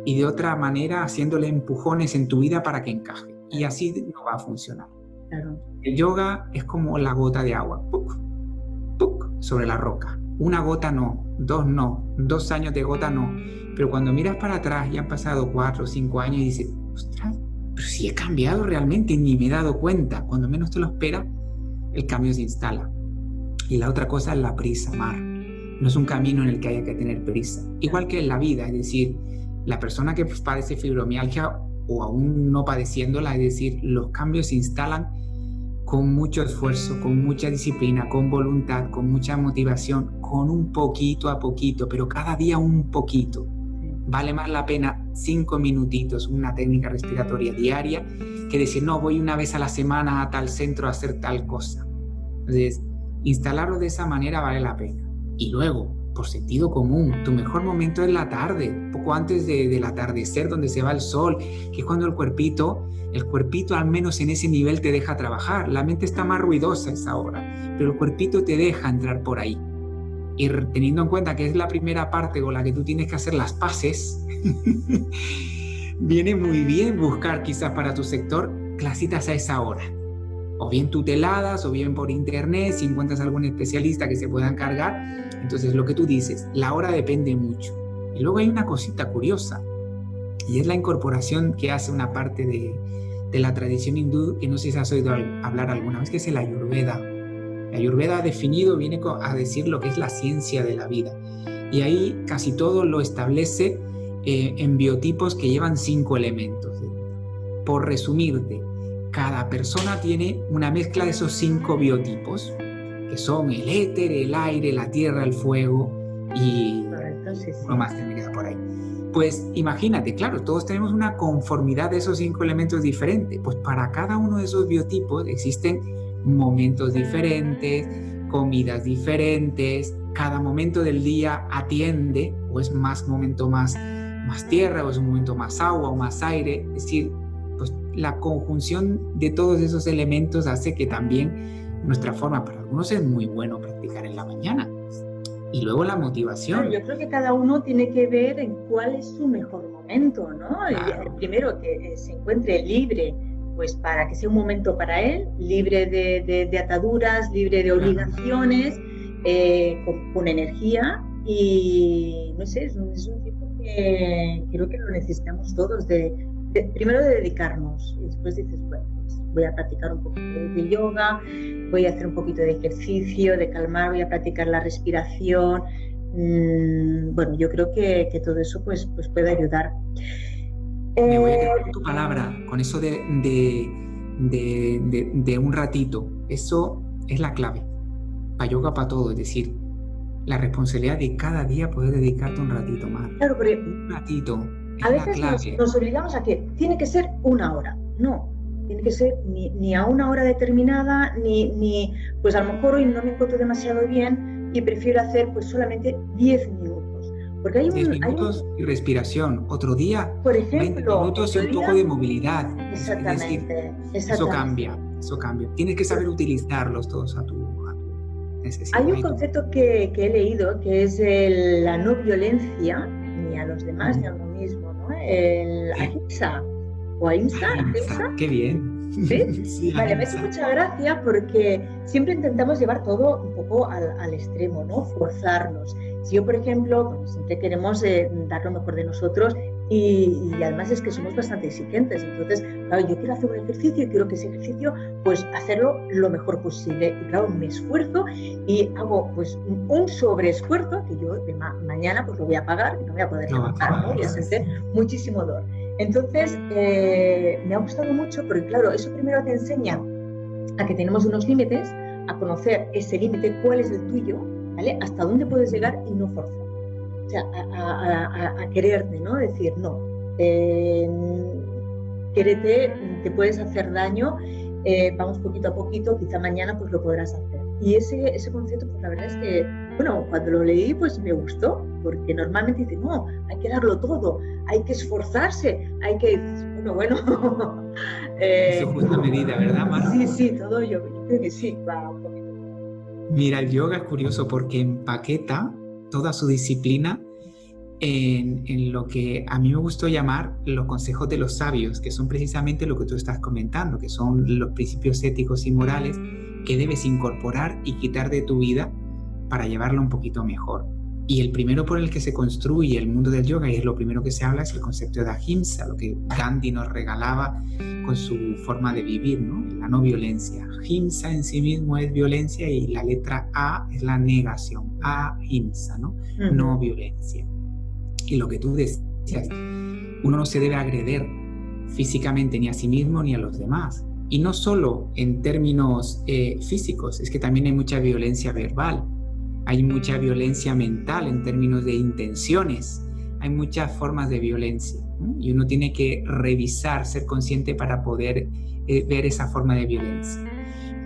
y de otra manera haciéndole empujones en tu vida para que encaje. Y así no va a funcionar. El yoga es como la gota de agua, ¡puc! ¡puc! sobre la roca. Una gota no, dos no, dos años de gota no. Pero cuando miras para atrás y han pasado cuatro o cinco años y dices, ostras, pero si he cambiado realmente, ni me he dado cuenta. Cuando menos te lo esperas, el cambio se instala. Y la otra cosa es la prisa, Mar. No es un camino en el que haya que tener prisa. Igual que en la vida, es decir, la persona que padece fibromialgia o aún no padeciéndola, es decir, los cambios se instalan con mucho esfuerzo, con mucha disciplina, con voluntad, con mucha motivación, con un poquito a poquito, pero cada día un poquito. Vale más la pena cinco minutitos, una técnica respiratoria diaria, que decir, no, voy una vez a la semana a tal centro a hacer tal cosa. Entonces, instalarlo de esa manera vale la pena. Y luego, por sentido común, tu mejor momento es la tarde, poco antes de, del atardecer, donde se va el sol, que es cuando el cuerpito, el cuerpito al menos en ese nivel te deja trabajar. La mente está más ruidosa a esa hora, pero el cuerpito te deja entrar por ahí. Y teniendo en cuenta que es la primera parte con la que tú tienes que hacer las paces, *laughs* viene muy bien buscar quizás para tu sector clasitas a esa hora. O bien tuteladas, o bien por internet, si encuentras algún especialista que se pueda encargar. Entonces, lo que tú dices, la hora depende mucho. Y luego hay una cosita curiosa, y es la incorporación que hace una parte de, de la tradición hindú, que no sé si has oído hablar alguna vez, que es el ayurveda. La ayurveda definido viene a decir lo que es la ciencia de la vida. Y ahí casi todo lo establece eh, en biotipos que llevan cinco elementos. Por resumirte, cada persona tiene una mezcla de esos cinco biotipos, que son el éter, el aire, la tierra, el fuego y no más que me queda por ahí. Pues imagínate, claro, todos tenemos una conformidad de esos cinco elementos diferentes. Pues para cada uno de esos biotipos existen momentos diferentes, comidas diferentes, cada momento del día atiende o es más momento más más tierra o es un momento más agua o más aire. Es decir, la conjunción de todos esos elementos hace que también nuestra forma, para algunos es muy bueno practicar en la mañana. Y luego la motivación. yo creo que cada uno tiene que ver en cuál es su mejor momento, ¿no? Primero que se encuentre libre, pues para que sea un momento para él, libre de, ataduras, libre de obligaciones, eh, con, energía y no sé, es un, es un creo que lo necesitamos todos, de, primero de dedicarnos y después dices, bueno, pues voy a practicar un poquito de yoga, voy a hacer un poquito de ejercicio, de calmar, voy a practicar la respiración. Mm, bueno, yo creo que, que, todo eso pues, pues puede ayudar. Me voy a quedar con tu palabra, con eso de, de, de, de un ratito. Eso es la clave. Para yoga, para todo. Es decir, la responsabilidad de cada día poder dedicarte un ratito más. Claro, porque un ratito. A veces nos, obligamos a que tiene que ser una hora. No, tiene que ser ni, a una hora determinada, ni, ni, pues a lo mejor hoy no me encuentro demasiado bien y prefiero hacer pues solamente 10 minutos. Porque hay 10 minutos y respiración. Otro día, por ejemplo, 20 minutos y un poco de movilidad. Exactamente, Eso cambia, eso cambia. Tienes que saber utilizarlos todos a tu hay un concepto que, he leído que es la no violencia ni a los demás ni a ¿no? El ahimsa o ahimsa. Qué bien. *laughs* ¿Sí? vale, me hace mucha gracia porque siempre intentamos llevar todo un poco al, extremo, ¿no? Forzarnos. Si yo, por ejemplo, siempre queremos eh, dar lo mejor de nosotros y, además es que somos bastante exigentes. Entonces, claro, yo quiero hacer un ejercicio y quiero que ese ejercicio, pues hacerlo lo mejor posible. Y claro, me esfuerzo y hago pues un sobreesfuerzo que yo de mañana pues lo voy a pagar y no voy a poder levantar, ¿no? Voy a sentir muchísimo dolor. Entonces, eh, me ha gustado mucho porque, claro, eso primero te enseña a que tenemos unos límites, a conocer ese límite, cuál es el tuyo, ¿vale? Hasta dónde puedes llegar y no forzar a, quererte, ¿no? Decir, no, eh, quererte, te puedes hacer daño, eh, vamos poquito a poquito, quizá mañana pues lo podrás hacer. Y ese, ese concepto, pues la verdad es que, bueno, cuando lo leí pues me gustó, porque normalmente dice, no, hay que darlo todo, hay que esforzarse, hay que, bueno, bueno. *laughs* eh, Eso justa medida, ¿verdad, Mar? Sí, sí, todo yo, yo creo que sí, va un poquito. Mira, el yoga es curioso porque empaqueta toda su disciplina en, lo que a mí me gustó llamar los consejos de los sabios, que son precisamente lo que tú estás comentando, que son los principios éticos y morales que debes incorporar y quitar de tu vida para llevarlo un poquito mejor. Y el primero por el que se construye el mundo del yoga, y es lo primero que se habla, es el concepto de ahimsa, lo que Gandhi nos regalaba con su forma de vivir, ¿no? la no violencia. Ahimsa en sí mismo es violencia y la letra A es la negación, ahimsa, ¿no? No violencia. Y lo que tú decías, uno no se debe agreder físicamente ni a sí mismo ni a los demás. Y no solo en términos eh, físicos, es que también hay mucha violencia verbal hay mucha violencia mental en términos de intenciones, hay muchas formas de violencia y uno tiene que revisar, ser consciente para poder eh, ver esa forma de violencia.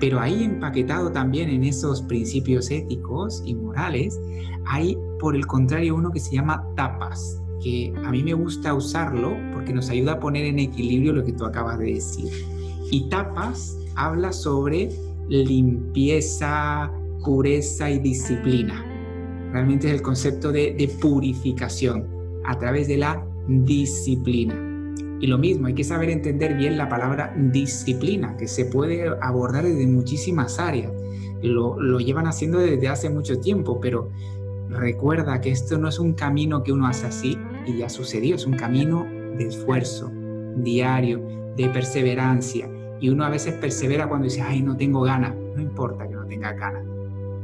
Pero ahí empaquetado también en esos principios éticos y morales, hay por el contrario uno que se llama tapas, que a mí me gusta usarlo porque nos ayuda a poner en equilibrio lo que tú acabas de decir. Y tapas habla sobre limpieza, pureza y disciplina. Realmente es el concepto de, purificación a través de la disciplina. Y lo mismo, hay que saber entender bien la palabra disciplina, que se puede abordar desde muchísimas áreas. Lo, lo, llevan haciendo desde hace mucho tiempo, pero recuerda que esto no es un camino que uno hace así y ya sucedió, es un camino de esfuerzo diario, de perseverancia. Y uno a veces persevera cuando dice, ay, no tengo ganas. No importa que no tenga ganas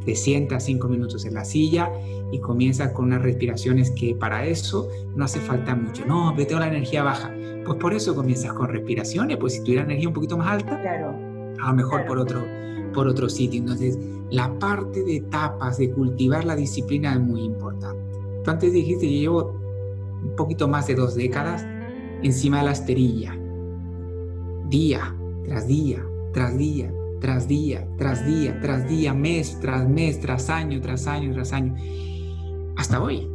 te sientas cinco minutos en la silla y comienzas con unas respiraciones que para eso no hace falta mucho. No, pero tengo la energía baja. Pues por eso comienzas con respiraciones, pues si tuviera energía un poquito más alta, claro. a lo mejor por, otro, por otro sitio. Entonces, la parte de etapas, de cultivar la disciplina es muy importante. Tú antes dijiste, yo llevo un poquito más de dos décadas encima de la esterilla, día tras día, tras día, tras día, tras día, tras día, mes tras mes, tras año, tras año, tras año, hasta hoy,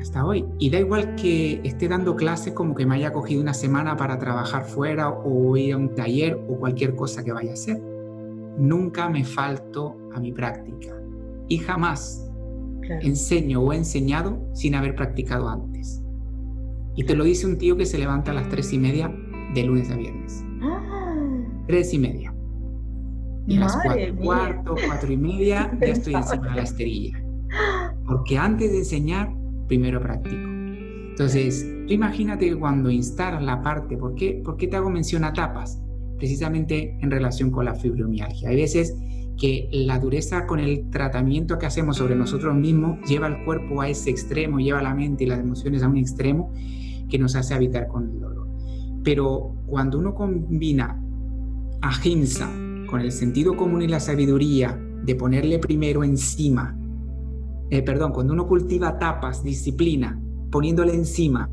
hasta hoy. Y da igual que esté dando clases como que me haya cogido una semana para trabajar fuera o ir a un taller o cualquier cosa que vaya a hacer. Nunca me falto a mi práctica y jamás enseño o he enseñado sin haber practicado antes. Y te lo dice un tío que se levanta a las tres y media de lunes a viernes. Ah. Tres y media. Y a las cuatro cuarto, cuatro y media, *laughs* ya estoy encima de la esterilla. Porque antes de enseñar, primero practico. Entonces, tú imagínate que cuando instalas la parte, ¿por qué, ¿por qué te hago mención a tapas? Precisamente en relación con la fibromialgia. Hay veces que la dureza con el tratamiento que hacemos sobre nosotros mismos lleva al cuerpo a ese extremo, lleva la mente y las emociones a un extremo que nos hace habitar con el dolor. Pero cuando uno combina ahimsa, con el sentido común y la sabiduría de ponerle primero encima, eh, perdón, cuando uno cultiva tapas, disciplina, poniéndole encima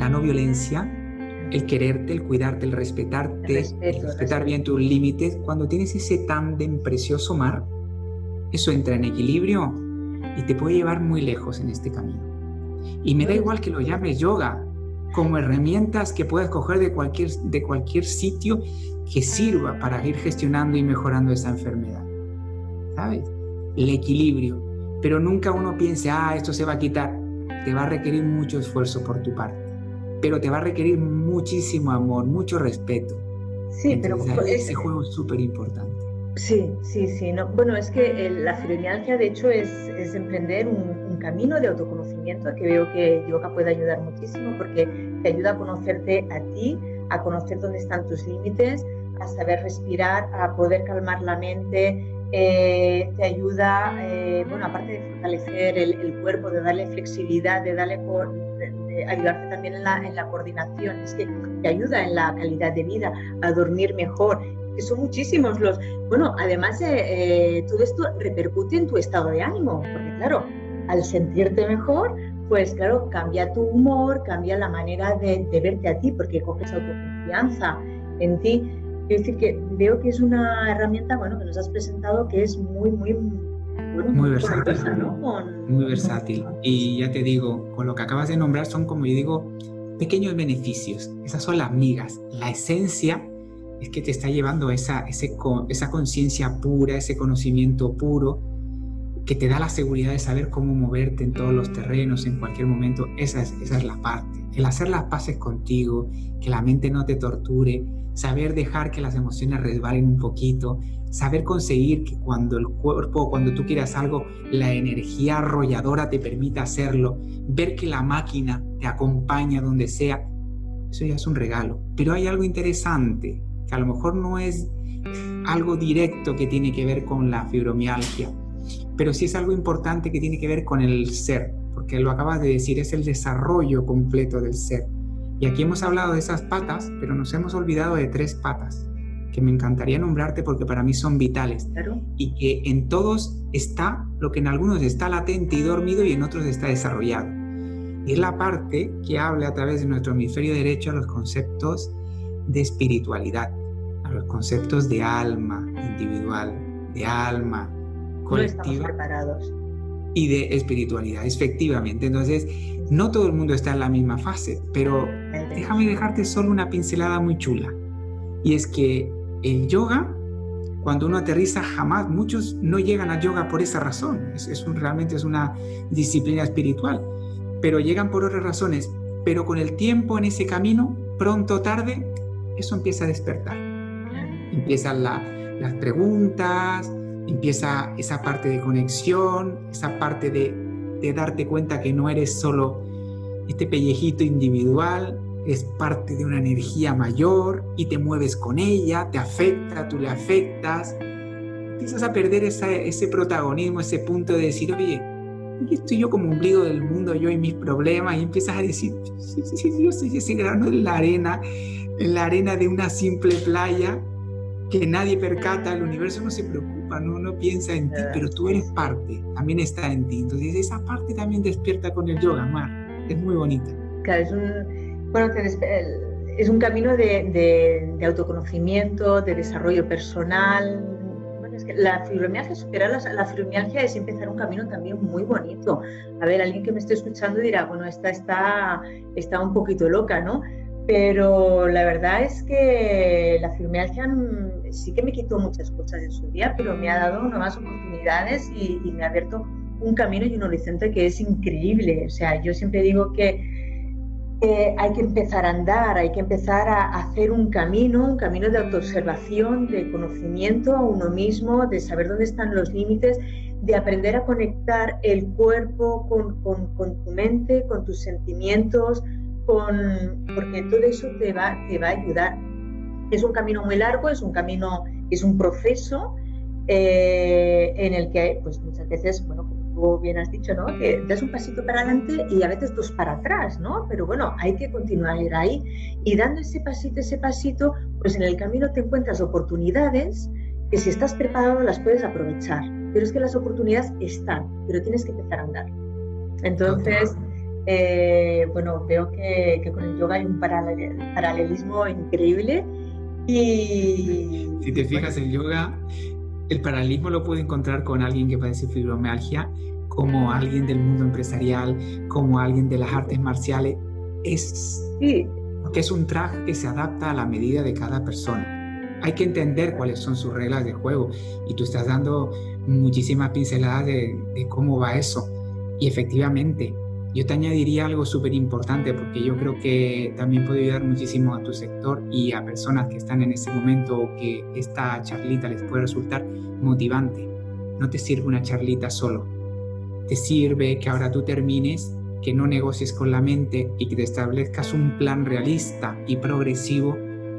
la no violencia, el quererte, el cuidarte, el respetarte, el, respetar bien tus límites, cuando tienes ese tándem precioso mar, eso entra en equilibrio y te puede llevar muy lejos en este camino. Y me da igual que lo llames yoga, como herramientas que puedes coger de cualquier, de cualquier sitio que sirva para ir gestionando y mejorando esa enfermedad. ¿Sabes? El equilibrio. Pero nunca uno piense, ah, esto se va a quitar. Te va a requerir mucho esfuerzo por tu parte. Pero te va a requerir muchísimo amor, mucho respeto. Sí, pero ese juego es súper importante. Sí, sí, sí. No, bueno, es que la fibromialgia, de hecho, es, es emprender un, camino de autoconocimiento que veo que yoga puede ayudar muchísimo porque te ayuda a conocerte a ti, a conocer dónde están tus límites, a saber respirar, a poder calmar la mente, eh, te ayuda, eh, bueno, aparte de fortalecer el, cuerpo, de darle flexibilidad, de darle de, ayudarte también en la, en coordinación, es que te ayuda en la calidad de vida, a dormir mejor, son muchísimos los, bueno, además eh, todo esto repercute en tu estado de ánimo, porque claro, al sentirte mejor, pues claro, cambia tu humor, cambia la manera de, de verte a ti, porque coges autoconfianza en ti. Es decir, que veo que es una herramienta bueno, que nos has presentado que es muy, muy, muy versátil. Muy versátil. Y ya te digo, con lo que acabas de nombrar son, como yo digo, pequeños beneficios. Esas son las migas. La esencia es que te está llevando esa, esa conciencia pura, ese conocimiento puro, que te da la seguridad de saber cómo moverte en todos los terrenos, en cualquier momento, esa es, esa es la parte. El hacer las paces contigo, que la mente no te torture, saber dejar que las emociones resbalen un poquito, saber conseguir que cuando el cuerpo, cuando tú quieras algo, la energía arrolladora te permita hacerlo, ver que la máquina te acompaña donde sea, eso ya es un regalo. Pero hay algo interesante, que a lo mejor no es algo directo que tiene que ver con la fibromialgia, pero sí es algo importante que tiene que ver con el ser, porque lo acabas de decir, es el desarrollo completo del ser. Y aquí hemos hablado de esas patas, pero nos hemos olvidado de tres patas que me encantaría nombrarte porque para mí son vitales. Y que en todos está lo que en algunos está latente y dormido y en otros está desarrollado. Y es la parte que habla a través de nuestro hemisferio derecho a los conceptos de espiritualidad, a los conceptos de alma individual, de alma colectiva. preparados. Y de espiritualidad, efectivamente. Entonces, no todo el mundo está en la misma fase, pero déjame dejarte solo una pincelada muy chula. Y es que el yoga, cuando uno aterriza, jamás, muchos no llegan a yoga por esa razón. Es, realmente es una disciplina espiritual, pero llegan por otras razones. Pero con el tiempo en ese camino, pronto o tarde, eso empieza a despertar. Empiezan las preguntas, empieza esa parte de conexión, esa parte de, de darte cuenta que no eres solo este pellejito individual, es parte de una energía mayor y te mueves con ella, te afecta, tú le afectas, empiezas a perder ese protagonismo, ese punto de decir, oye, aquí estoy yo como ombligo del mundo, yo y mis problemas, y empiezas a decir, yo soy ese grano en la arena, en la arena de una simple playa que nadie percata, el universo no se preocupa, no, no piensa en ti, pero tú eres parte, también está en ti. Entonces esa parte también despierta con el yoga, Mar, es muy bonita. Claro, es un bueno, es un camino de, autoconocimiento, de desarrollo personal. Bueno, es que la fibromialgia, superar la, fibromialgia es empezar un camino también muy bonito. A ver, alguien que me esté escuchando dirá, bueno, esta está, está un poquito loca, ¿no? Pero la verdad es que la fibromialgia mm, sí que me quitó muchas cosas en su día, pero me ha dado nuevas oportunidades y, y me ha abierto un camino y un horizonte que es increíble. O sea, yo siempre digo que hay que empezar a andar, hay que empezar a hacer un camino, un camino de autoobservación, de conocimiento a uno mismo, de saber dónde están los límites, de aprender a conectar el cuerpo con, tu mente, con tus sentimientos, con, porque todo eso te va, te va a ayudar. Es un camino muy largo, es un camino, es un proceso eh, en el que pues muchas veces, bueno, bien has dicho, ¿no? Que das un pasito para adelante y a veces dos para atrás, ¿no? Pero bueno, hay que continuar ahí. Y dando ese pasito, ese pasito, pues en el camino te encuentras oportunidades que si estás preparado las puedes aprovechar. Pero es que las oportunidades están, pero tienes que empezar a andar. Entonces, eh, bueno, veo que, que, con el yoga hay un paralelismo increíble. Y. Si te fijas, el yoga el paralelismo lo puedo encontrar con alguien que padece fibromialgia, como alguien del mundo empresarial, como alguien de las artes marciales. Es que es un traje que se adapta a la medida de cada persona. Hay que entender cuáles son sus reglas de juego y tú estás dando muchísimas pinceladas de, de cómo va eso. Y efectivamente, yo te añadiría algo súper importante porque yo creo que también puede ayudar muchísimo a tu sector y a personas que están en ese momento o que esta charlita les puede resultar motivante. No te sirve una charlita solo. Te sirve que ahora tú termines, que no negocies con la mente y que te establezcas un plan realista y progresivo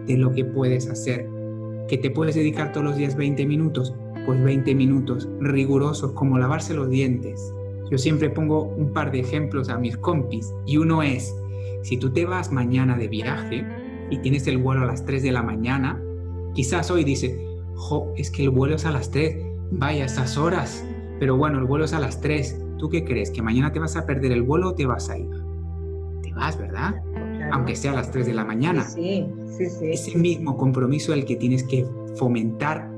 de lo que puedes hacer. Que te puedes dedicar todos los días 20 minutos, pues 20 minutos rigurosos como lavarse los dientes, yo siempre pongo un par de ejemplos a mis compis y uno es, si tú te vas mañana de viaje y tienes el vuelo a las 3 de la mañana, quizás hoy dices, jo, es que el vuelo es a las 3, vaya, esas horas, pero bueno, el vuelo es a las 3, ¿tú qué crees? ¿Que mañana te vas a perder el vuelo o te vas a ir? Te vas, ¿verdad? Aunque sea a las 3 de la mañana. Sí, sí, sí. Ese mismo compromiso el que tienes que fomentar,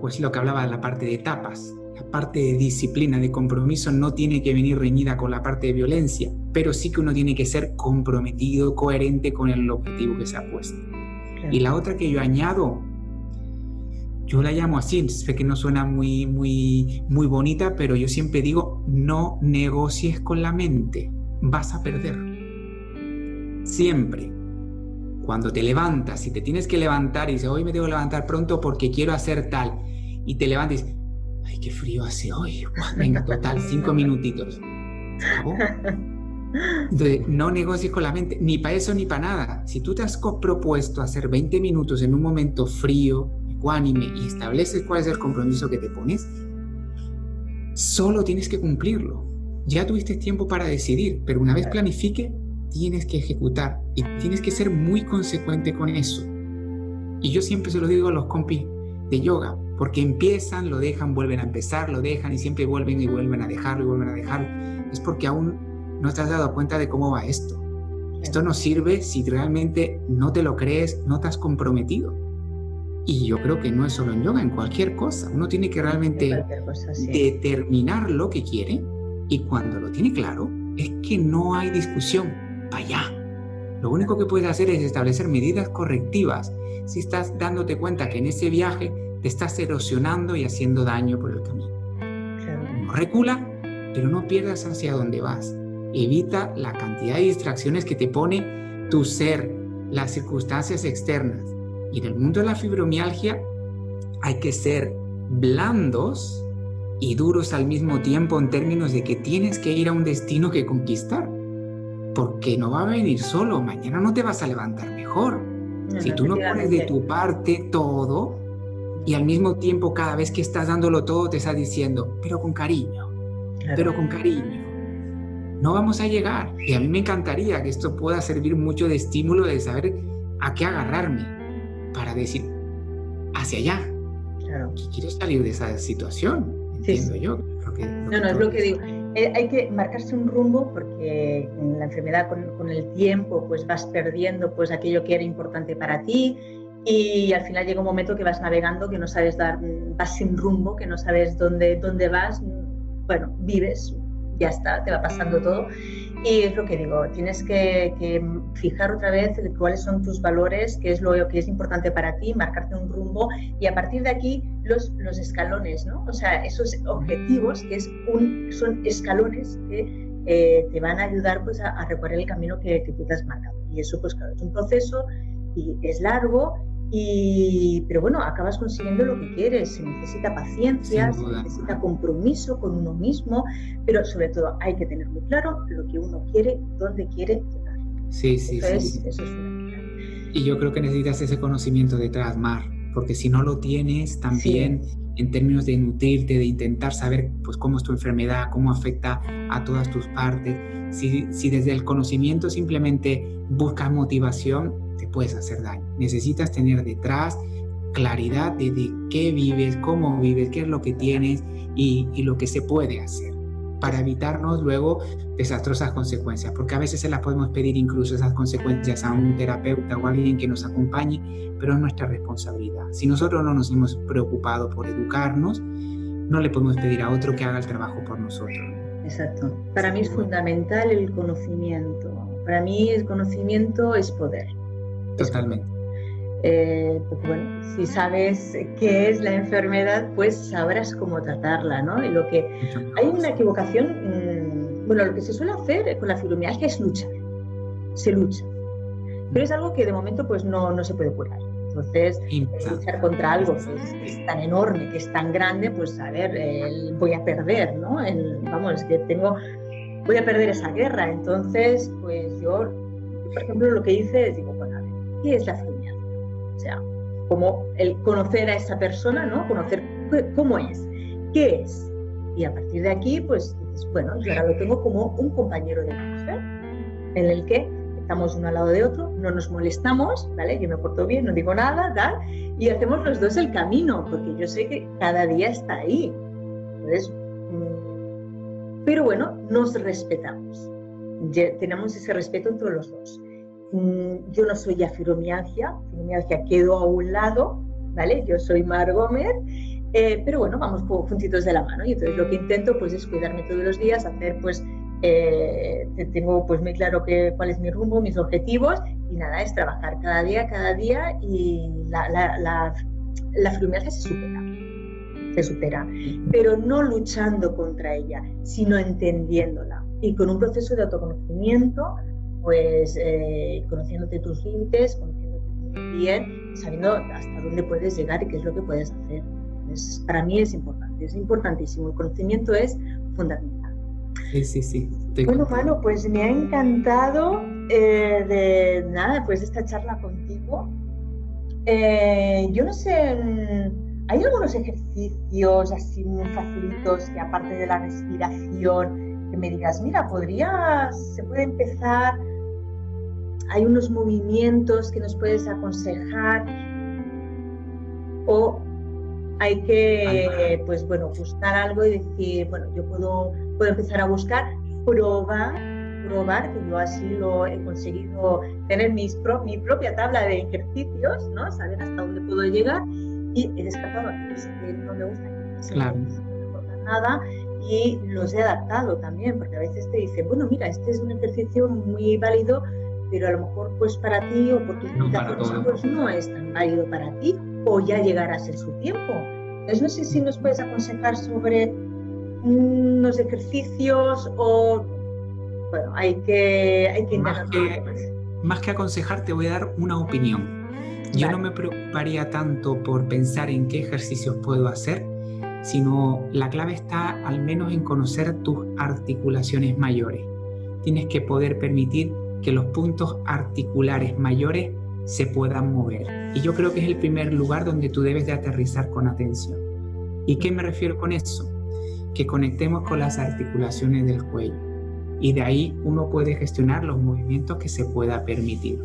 pues lo que hablaba de la parte de etapas la parte de disciplina, de compromiso, no tiene que venir reñida con la parte de violencia, pero sí que uno tiene que ser comprometido, coherente con el objetivo que se ha puesto. Y la otra que yo añado, yo la llamo así, sé que no suena muy, muy, muy bonita, pero yo siempre digo, no negocies con la mente, vas a perder. Siempre. Cuando te levantas, y te tienes que levantar y dices, hoy me debo levantar pronto porque quiero hacer tal, y te levantas y dices, ay, qué frío hace hoy. *laughs* Total, cinco minutitos. Entonces, no negocies con la mente, ni para eso ni para nada. Si tú te has propuesto hacer 20 minutos en un momento frío, ecuánime y estableces cuál es el compromiso que te pones, solo tienes que cumplirlo. Ya tuviste tiempo para decidir, pero una vez planifique, tienes que ejecutar y tienes que ser muy consecuente con eso. Y yo siempre se lo digo a los compis de yoga, porque empiezan, lo dejan, vuelven a empezar, lo dejan y siempre vuelven y vuelven a dejarlo y vuelven a dejarlo. Es porque aún no te has dado cuenta de cómo va esto. Esto no sirve si realmente no te lo crees, no te has comprometido. Y yo creo que no es solo en yoga, en cualquier cosa. Uno tiene que realmente determinar lo que quiere y cuando lo tiene claro, es que no hay discusión. Allá. Lo único que puedes hacer es establecer medidas correctivas si estás dándote cuenta que en ese viaje te estás erosionando y haciendo daño por el camino. No recula, pero no pierdas hacia dónde vas. Evita la cantidad de distracciones que te pone tu ser, las circunstancias externas. Y en el mundo de la fibromialgia hay que ser blandos y duros al mismo tiempo en términos de que tienes que ir a un destino que conquistar. Porque no va a venir solo, mañana no te vas a levantar mejor. si tú no pones de tu parte todo y al mismo tiempo cada vez que estás dándolo todo te estás diciendo, pero con cariño, pero con cariño, no vamos a llegar. Y a mí me encantaría que esto pueda servir mucho de estímulo de saber a qué agarrarme para decir, hacia allá. Claro. Quiero salir de esa situación, entiendo yo. no, no, es lo que digo. Eh, hay que marcarse un rumbo porque en la enfermedad con, con, el tiempo pues vas perdiendo pues aquello que era importante para ti y al final llega un momento que vas navegando que no sabes dar, vas sin rumbo, que no sabes dónde, dónde vas, bueno, vives, ya está, te va pasando todo. Y es lo que digo, tienes que, fijar otra vez cuáles son tus valores, qué es lo que es importante para ti, marcarte un rumbo y a partir de aquí los, los escalones, ¿no? O sea, esos objetivos que es un, son escalones que eh, te van a ayudar pues, a, recorrer el camino que, que, tú te has marcado. Y eso, pues claro, es un proceso y es largo y, pero bueno, acabas consiguiendo lo que quieres. Se necesita paciencia, se necesita compromiso con uno mismo, pero sobre todo hay que tener muy claro lo que uno quiere, dónde quiere llegar. Sí, sí, sí. Eso es y yo creo que necesitas ese conocimiento de mar, porque si no lo tienes también en términos de nutrirte, de intentar saber pues cómo es tu enfermedad, cómo afecta a todas tus partes, si, si desde el conocimiento simplemente buscas motivación, puedes hacer daño. Necesitas tener detrás claridad de, de qué vives, cómo vives, qué es lo que tienes y, y, lo que se puede hacer para evitarnos luego desastrosas consecuencias, porque a veces se las podemos pedir incluso esas consecuencias a un terapeuta o a alguien que nos acompañe, pero es nuestra responsabilidad. Si nosotros no nos hemos preocupado por educarnos, no le podemos pedir a otro que haga el trabajo por nosotros. Exacto. Para mí es fundamental el conocimiento. Para mí el conocimiento es poder. Totalmente. Eh, porque bueno, si sabes qué es la enfermedad, pues sabrás cómo tratarla, ¿no? Y lo que hay una equivocación, mm, bueno, lo que se suele hacer con la fibromialgia es luchar, se lucha, pero es algo que de momento pues no, no se puede curar. Entonces, luchar contra algo que es, tan enorme, que es tan grande, pues a ver, voy a perder, ¿no? vamos, es que tengo, voy a perder esa guerra. Entonces, pues yo, por ejemplo, lo que hice es, digo, ¿qué es la fibromialgia? O sea, como el conocer a esa persona, ¿no? Conocer cómo es, qué es. Y a partir de aquí, pues bueno, yo ahora lo tengo como un compañero de vida, en el que estamos uno al lado de otro, no nos molestamos, ¿vale? Yo me porto bien, no digo nada, tal, y hacemos los dos el camino, porque yo sé que cada día está ahí. Entonces, mm, pero bueno, nos respetamos. tenemos ese respeto entre los dos. Mm, yo no soy ya fibromialgia, fibromialgia quedó a un lado, ¿vale? Yo soy Mar Gómez, eh, pero bueno, vamos juntitos de la mano. Y entonces lo que intento pues es cuidarme todos los días, hacer pues, eh, tengo pues muy claro que, cuál es mi rumbo, mis objetivos y nada, es trabajar cada día, cada día y la, la, la fibromialgia se supera, se supera, pero no luchando contra ella, sino entendiéndola y con un proceso de autoconocimiento, pues eh, conociéndote tus límites, conociéndote bien, sabiendo hasta dónde puedes llegar y qué es lo que puedes hacer. para mí es importante, es importantísimo. El conocimiento es fundamental. Sí, sí, sí. Bueno, Manu, pues me ha encantado eh, de nada, pues esta charla contigo. Eh, yo no sé, mm, ¿hay algunos ejercicios así muy facilitos que aparte de la respiración, que me digas, mira, podría, se puede empezar, hay unos movimientos que nos puedes aconsejar o hay que, pues bueno, buscar algo y decir, bueno, yo puedo, puedo empezar a buscar, probar probar, que yo así lo he conseguido tener mis mi propia tabla de ejercicios, ¿no? Saber hasta dónde puedo llegar. Y he descartado aquellos que no me gustan, que no me importa nada y los he adaptado también, porque a veces te dicen, bueno, mira, este es un ejercicio muy válido, pero a lo mejor pues para ti o por tus limitaciones no, pues no es tan válido para ti o ya llegará a ser su tiempo. Entonces no sé si nos puedes aconsejar sobre unos ejercicios o bueno, hay que, hay que más que, más que aconsejar, te voy a dar una opinión. Yo no me preocuparía tanto por pensar en qué ejercicios puedo hacer, sino la clave está al menos en conocer tus articulaciones mayores. Tienes que poder permitir que los puntos articulares mayores se puedan mover. Y yo creo que es el primer lugar donde tú debes de aterrizar con atención. ¿Y qué me refiero con eso? Que conectemos con las articulaciones del cuello y de ahí uno puede gestionar los movimientos que se pueda permitir.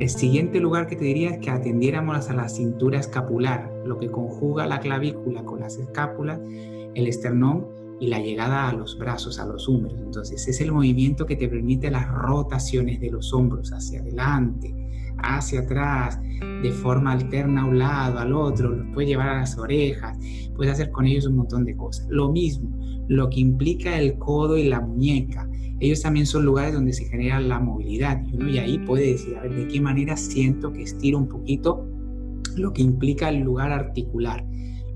El siguiente lugar que te diría es que atendiéramos a la cintura escapular, lo que conjuga la clavícula con las escápulas, el esternón y la llegada a los brazos, a los hombros. Entonces es el movimiento que te permite las rotaciones de los hombros hacia adelante, hacia atrás, de forma alterna a un lado, al otro, los puedes llevar a las orejas, puedes hacer con ellos un montón de cosas. Lo mismo, lo que implica el codo y la muñeca. Ellos también son lugares donde se genera la movilidad y uno y ahí puede decir, a ver, de qué manera siento que estiro un poquito lo que implica el lugar articular.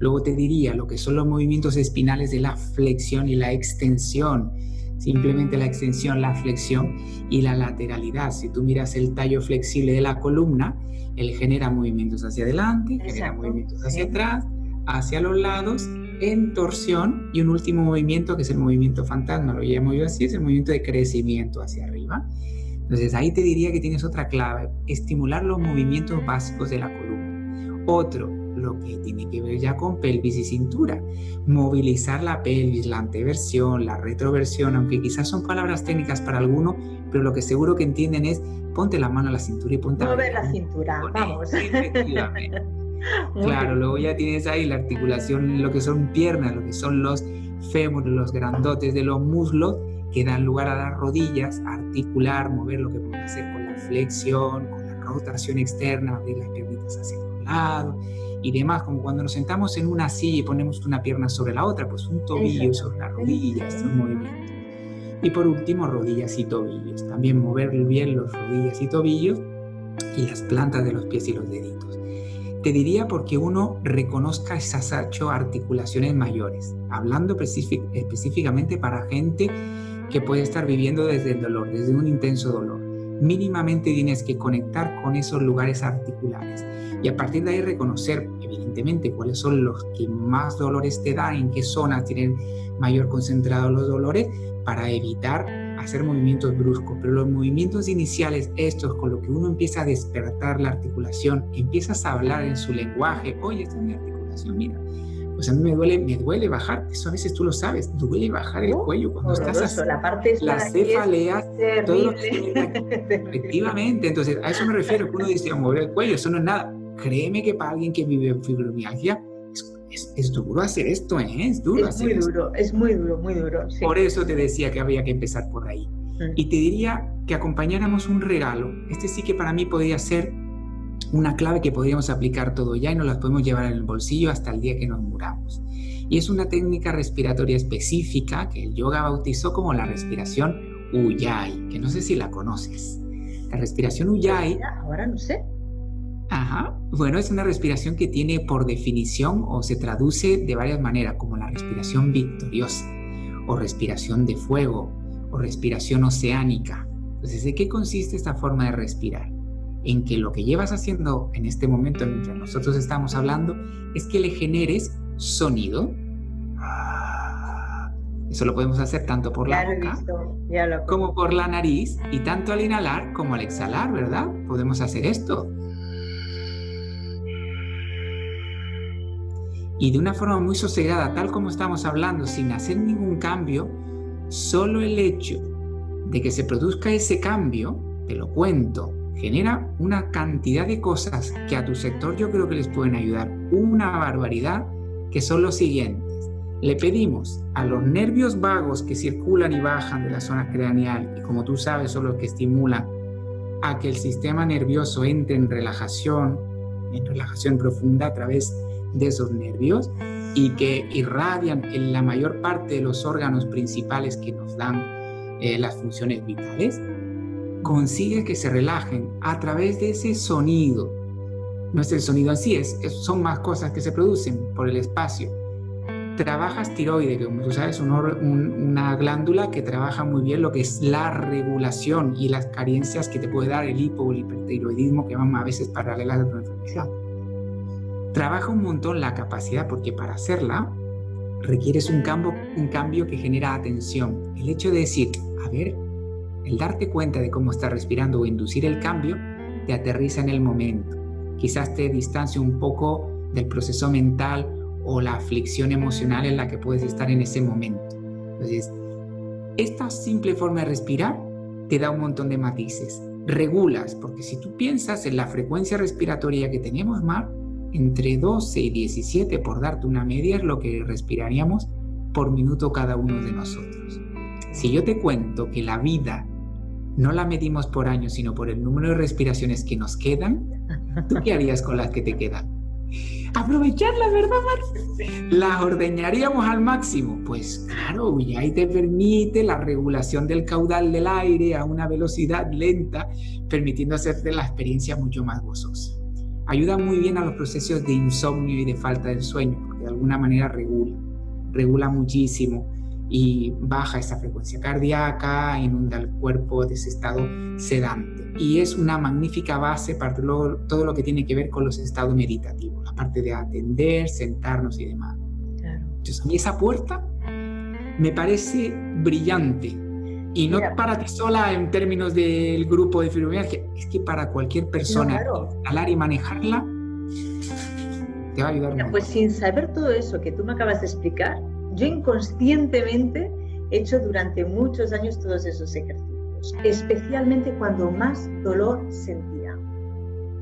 Luego te diría lo que son los movimientos espinales de la flexión y la extensión. Simplemente la extensión, la flexión y la lateralidad. Si tú miras el tallo flexible de la columna, él genera movimientos hacia adelante, genera movimientos hacia atrás, hacia los lados en torsión y un último movimiento que es el movimiento fantasma, lo llamo yo así, es el movimiento de crecimiento hacia arriba. Entonces ahí te diría que tienes otra clave, estimular los movimientos básicos de la columna. Otro, lo que tiene que ver ya con pelvis y cintura, movilizar la pelvis, la anteversión, la retroversión, aunque quizás son palabras técnicas para alguno, pero lo que seguro que entienden es ponte la mano a la cintura y ponte Mover la cintura, vamos. Efectivamente. *laughs* Claro, luego ya tienes ahí la articulación, lo que son piernas, lo que son los fémures, los grandotes de los muslos, que dan lugar a las rodillas, articular, mover lo que podemos hacer con la flexión, con la rotación externa, abrir las piernitas hacia un lado y demás, como cuando nos sentamos en una silla y ponemos una pierna sobre la otra, pues un tobillo sobre la rodilla, es un movimiento. Y por último, rodillas y tobillos. También mover bien los rodillas y tobillos y las plantas de los pies y los deditos. Te diría porque uno reconozca esas ocho articulaciones mayores, hablando específicamente para gente que puede estar viviendo desde el dolor, desde un intenso dolor. Mínimamente tienes que conectar con esos lugares articulares. Y a partir de ahí reconocer, evidentemente, cuáles son los que más dolores te dan, en qué zonas tienen mayor concentrado los dolores, para evitar hacer movimientos bruscos, pero los movimientos iniciales, estos con lo que uno empieza a despertar la articulación, empiezas a hablar en su lenguaje, oye, esta es mi articulación, mira, pues a mí me duele, me duele bajar, eso a veces tú lo sabes, duele bajar el cuello cuando estás así, la parte las cefaleas, todo efectivamente, entonces a eso me refiero, que uno dice, mover el cuello, eso no es nada, créeme que para alguien que vive fibromialgia, es, duro hacer esto, ¿eh? Es duro es muy duro, es muy duro, muy duro. Por eso te decía que había que empezar por ahí. Mm. Y te diría que acompañáramos un regalo. Este sí que para mí podría ser una clave que podríamos aplicar todo ya y nos las podemos llevar en el bolsillo hasta el día que nos muramos. Y es una técnica respiratoria específica que el yoga bautizó como la respiración Ujjayi, que no sé si la conoces. La respiración Ujjayi. Ahora no sé. Ajá. Bueno, es una respiración que tiene por definición o se traduce de varias maneras, como la respiración victoriosa, o respiración de fuego, o respiración oceánica. Entonces, ¿de qué consiste esta forma de respirar? En que lo que llevas haciendo en este momento, mientras nosotros estamos hablando, es que le generes sonido. Eso lo podemos hacer tanto por la boca como por la nariz y tanto al inhalar como al exhalar, ¿verdad? Podemos hacer esto. y de una forma muy sosegada, tal como estamos hablando, sin hacer ningún cambio, solo el hecho de que se produzca ese cambio, te lo cuento, genera una cantidad de cosas que a tu sector yo creo que les pueden ayudar. Una barbaridad que son los siguientes. Le pedimos a los nervios vagos que circulan y bajan de la zona craneal, y como tú sabes son los que estimulan a que el sistema nervioso entre en relajación, en relajación profunda a través de esos nervios y que irradian en la mayor parte de los órganos principales que nos dan eh, las funciones vitales, consigue que se relajen a través de ese sonido. No es el sonido así, es, son más cosas que se producen por el espacio. Trabajas tiroide, que como tú sabes, una glándula que trabaja muy bien lo que es la regulación y las carencias que te puede dar el hipo que van a veces paralelas a tu enfermedad trabaja un montón la capacidad porque para hacerla requieres un cambio, un cambio que genera atención. El hecho de decir, a ver, el darte cuenta de cómo estás respirando o inducir el cambio, te aterriza en el momento. Quizás te distancia un poco del proceso mental o la aflicción emocional en la que puedes estar en ese momento. Entonces, esta simple forma de respirar te da un montón de matices. Regulas, porque si tú piensas en la frecuencia respiratoria que tenemos, Mar, entre 12 y 17, por darte una media, es lo que respiraríamos por minuto cada uno de nosotros. Si yo te cuento que la vida no la medimos por años, sino por el número de respiraciones que nos quedan, ¿tú qué harías con las que te quedan? Aprovecharlas, ¿verdad, Mar? Las ordeñaríamos al máximo. Pues claro, y ahí te permite la regulación del caudal del aire a una velocidad lenta, permitiendo hacerte la experiencia mucho más gozosa ayuda muy bien a los procesos de insomnio y de falta de sueño, porque de alguna manera regula, regula muchísimo y baja esa frecuencia cardíaca, inunda el cuerpo de ese estado sedante. Y es una magnífica base para todo lo que tiene que ver con los estados meditativos, la parte de atender, sentarnos y demás. Entonces, a mí esa puerta me parece brillante y no para ti sola en términos del grupo de fibromialgia, es que para cualquier persona instalar y manejarla te va a ayudar. pues sin saber todo eso que tú me acabas de explicar, yo inconscientemente he hecho durante muchos años todos esos ejercicios, especialmente cuando más dolor sentía.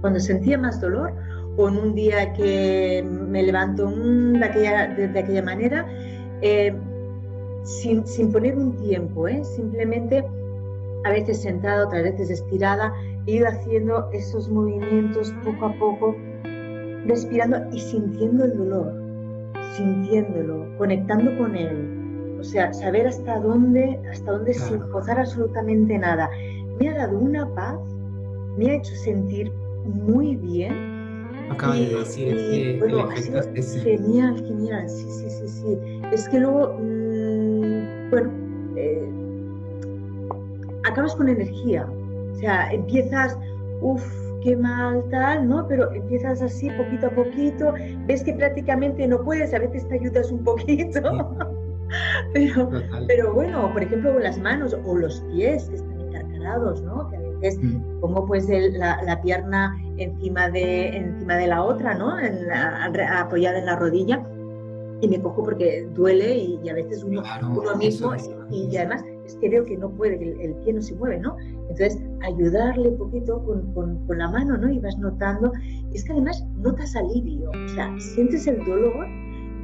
Cuando sentía más dolor o en un día que me levanto de, aquella, de, aquella manera, eh, sin, sin poner un tiempo, ¿eh? simplemente a veces sentada, otras veces estirada, he ido haciendo esos movimientos poco a poco, respirando y sintiendo el dolor, sintiéndolo, conectando con él. O sea, saber hasta dónde, hasta dónde sin forzar absolutamente nada. Me ha dado una paz, me ha hecho sentir muy bien. Acaba de decir que bueno, genial, genial, sí, sí, sí, sí. Es que luego bueno, eh, acabas con energía. O sea, empiezas, uff, qué mal, tal, ¿no? Pero empiezas así poquito a poquito, ves que prácticamente no puedes, a veces te ayudas un poquito. *laughs* pero, pero bueno, por ejemplo, con las manos o los pies que están encarcarados, ¿no? Que a veces mm. pongo pues la, pierna encima de, encima de la otra, ¿no? En apoyada en la rodilla y me cojo porque duele y, a veces uno, uno mismo, y, además es que veo que no puede, que el, pie no se mueve, ¿no? Entonces, ayudarle un poquito con, con, la mano, ¿no? Y vas notando, y es que además notas alivio, o sea, sientes el dolor,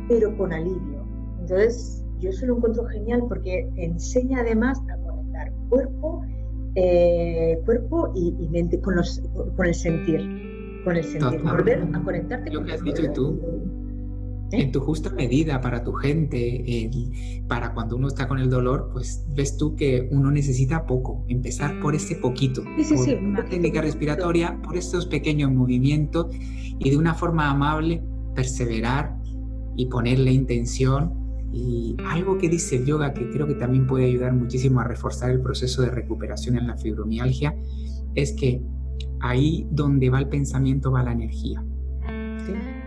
pero con alivio. Entonces, yo eso lo encuentro genial porque te enseña además a conectar cuerpo, eh, cuerpo y, mente con, los, con el sentir, con el sentir, volver a conectarte lo que has dicho tú en tu justa medida para tu gente, para cuando uno está con el dolor, pues ves tú que uno necesita poco, empezar por ese poquito, sí, sí, por una técnica respiratoria, por estos pequeños movimientos y de una forma amable perseverar y ponerle intención. Y algo que dice el yoga que creo que también puede ayudar muchísimo a reforzar el proceso de recuperación en la fibromialgia es que ahí donde va el pensamiento va la energía. Mm,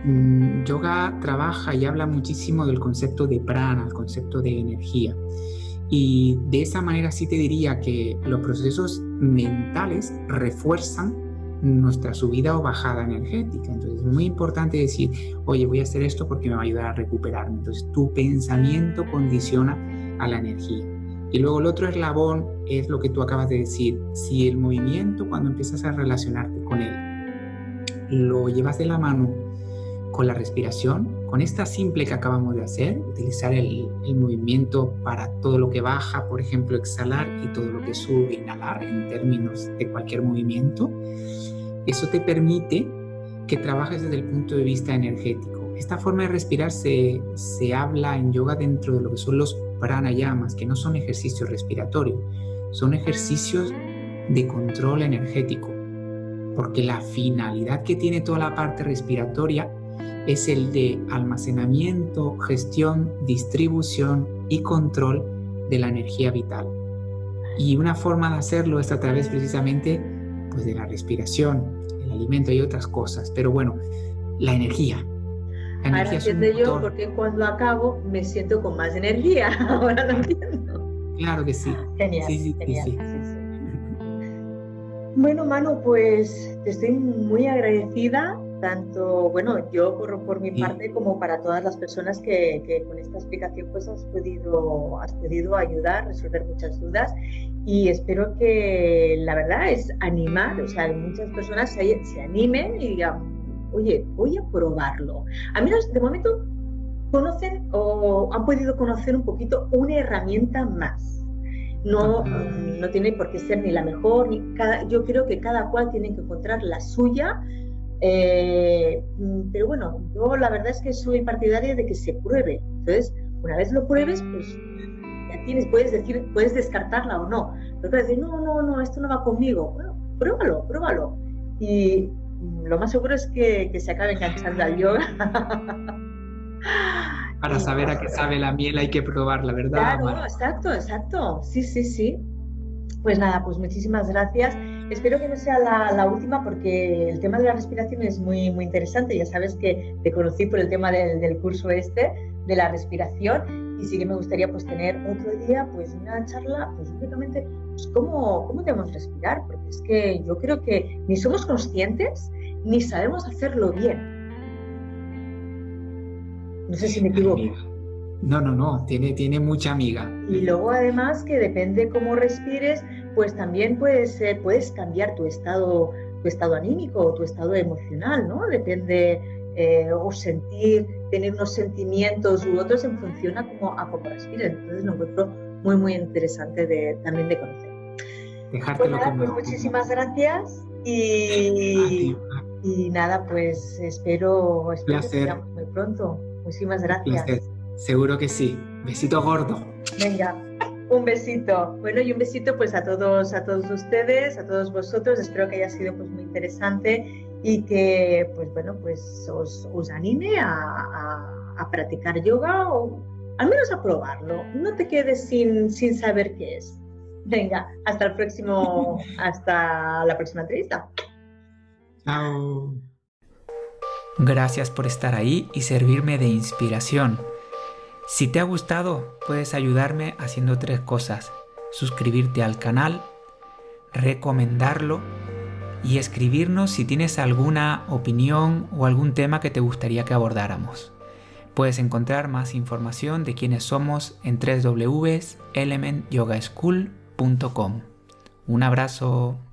yoga trabaja y habla muchísimo del concepto de prana, el concepto de energía. Y de esa manera sí te diría que los procesos mentales refuerzan nuestra subida o bajada energética. Entonces es muy importante decir, oye, voy a hacer esto porque me va a ayudar a recuperarme. Entonces tu pensamiento condiciona a la energía. Y luego el otro eslabón es lo que tú acabas de decir. Si el movimiento, cuando empiezas a relacionarte con él, lo llevas de la mano con la respiración, con esta simple que acabamos de hacer, utilizar el, movimiento para todo lo que baja, por ejemplo, exhalar y todo lo que sube, inhalar en términos de cualquier movimiento, eso te permite que trabajes desde el punto de vista energético. Esta forma de respirar se, se habla en yoga dentro de lo que son los pranayamas, que no son ejercicios respiratorios, son ejercicios de control energético, porque la finalidad que tiene toda la parte respiratoria es el de almacenamiento, gestión, distribución y control de la energía vital. Y una forma de hacerlo es a través precisamente pues, de la respiración, el alimento y otras cosas. Pero bueno, la energía. La Ahora entiendo yo porque cuando acabo me siento con más energía. *laughs* Ahora lo entiendo. Claro que sí. Genial. Sí, sí, sí, bueno, Manu, pues te estoy muy agradecida tanto, bueno, yo por, por mi parte como para todas las personas que, que, con esta explicación pues has podido, has podido ayudar, resolver muchas dudas y espero que la verdad es animar, o sea, muchas personas se, se animen y digan, oye, voy a probarlo. A menos de momento conocen o han podido conocer un poquito una herramienta más. No, no tiene por qué ser ni la mejor, ni cada, yo creo que cada cual tiene que encontrar la suya eh, pero bueno, yo la verdad es que soy partidaria de que se pruebe. Entonces, una vez lo pruebes, pues ya tienes, puedes decir, puedes descartarla o no. Pero puedes decir, no, no, no, esto no va conmigo. Bueno, pruébalo, pruébalo. Y mm, lo más seguro es que, que se acabe enganchando al yoga. *laughs* Para saber a qué sabe la miel hay que probarla, ¿verdad? Claro, exacto, exacto. Sí, sí, sí. Pues nada, pues muchísimas gracias. Espero que no sea la, última porque el tema de la respiración es muy, muy interesante. Ya sabes que te conocí por el tema del, curso este de la respiración y sí que me gustaría pues tener otro día pues una charla pues únicamente pues, cómo, cómo debemos respirar porque es que yo creo que ni somos conscientes ni sabemos hacerlo bien. No sé si me equivoco. No, no, no, tiene, tiene mucha amiga. Y luego además que depende cómo respires, pues también puedes, puedes cambiar tu estado, tu estado anímico o tu estado emocional, ¿no? Depende, eh, o sentir, tener unos sentimientos u otros en función a cómo, a cómo respires. Entonces lo encuentro muy, muy interesante de, también de conocer. Dejártelo pues, pues muchísimas gracias y, y nada, pues espero, espero que nos muy pronto. Muchísimas gracias. Seguro que sí. Besito gordo. Venga, un besito. Bueno, y un besito pues a todos, a todos ustedes, a todos vosotros. Espero que haya sido pues muy interesante y que pues bueno, pues os, os anime a, a, practicar yoga o al menos a probarlo. No te quedes sin, sin saber qué es. Venga, hasta el próximo, *laughs* hasta la próxima entrevista. Chao. Gracias por estar ahí y servirme de inspiración. Si te ha gustado, puedes ayudarme haciendo tres cosas. Suscribirte al canal, recomendarlo y escribirnos si tienes alguna opinión o algún tema que te gustaría que abordáramos. Puedes encontrar más información de quiénes somos en www.elementyogaschool.com. Un abrazo.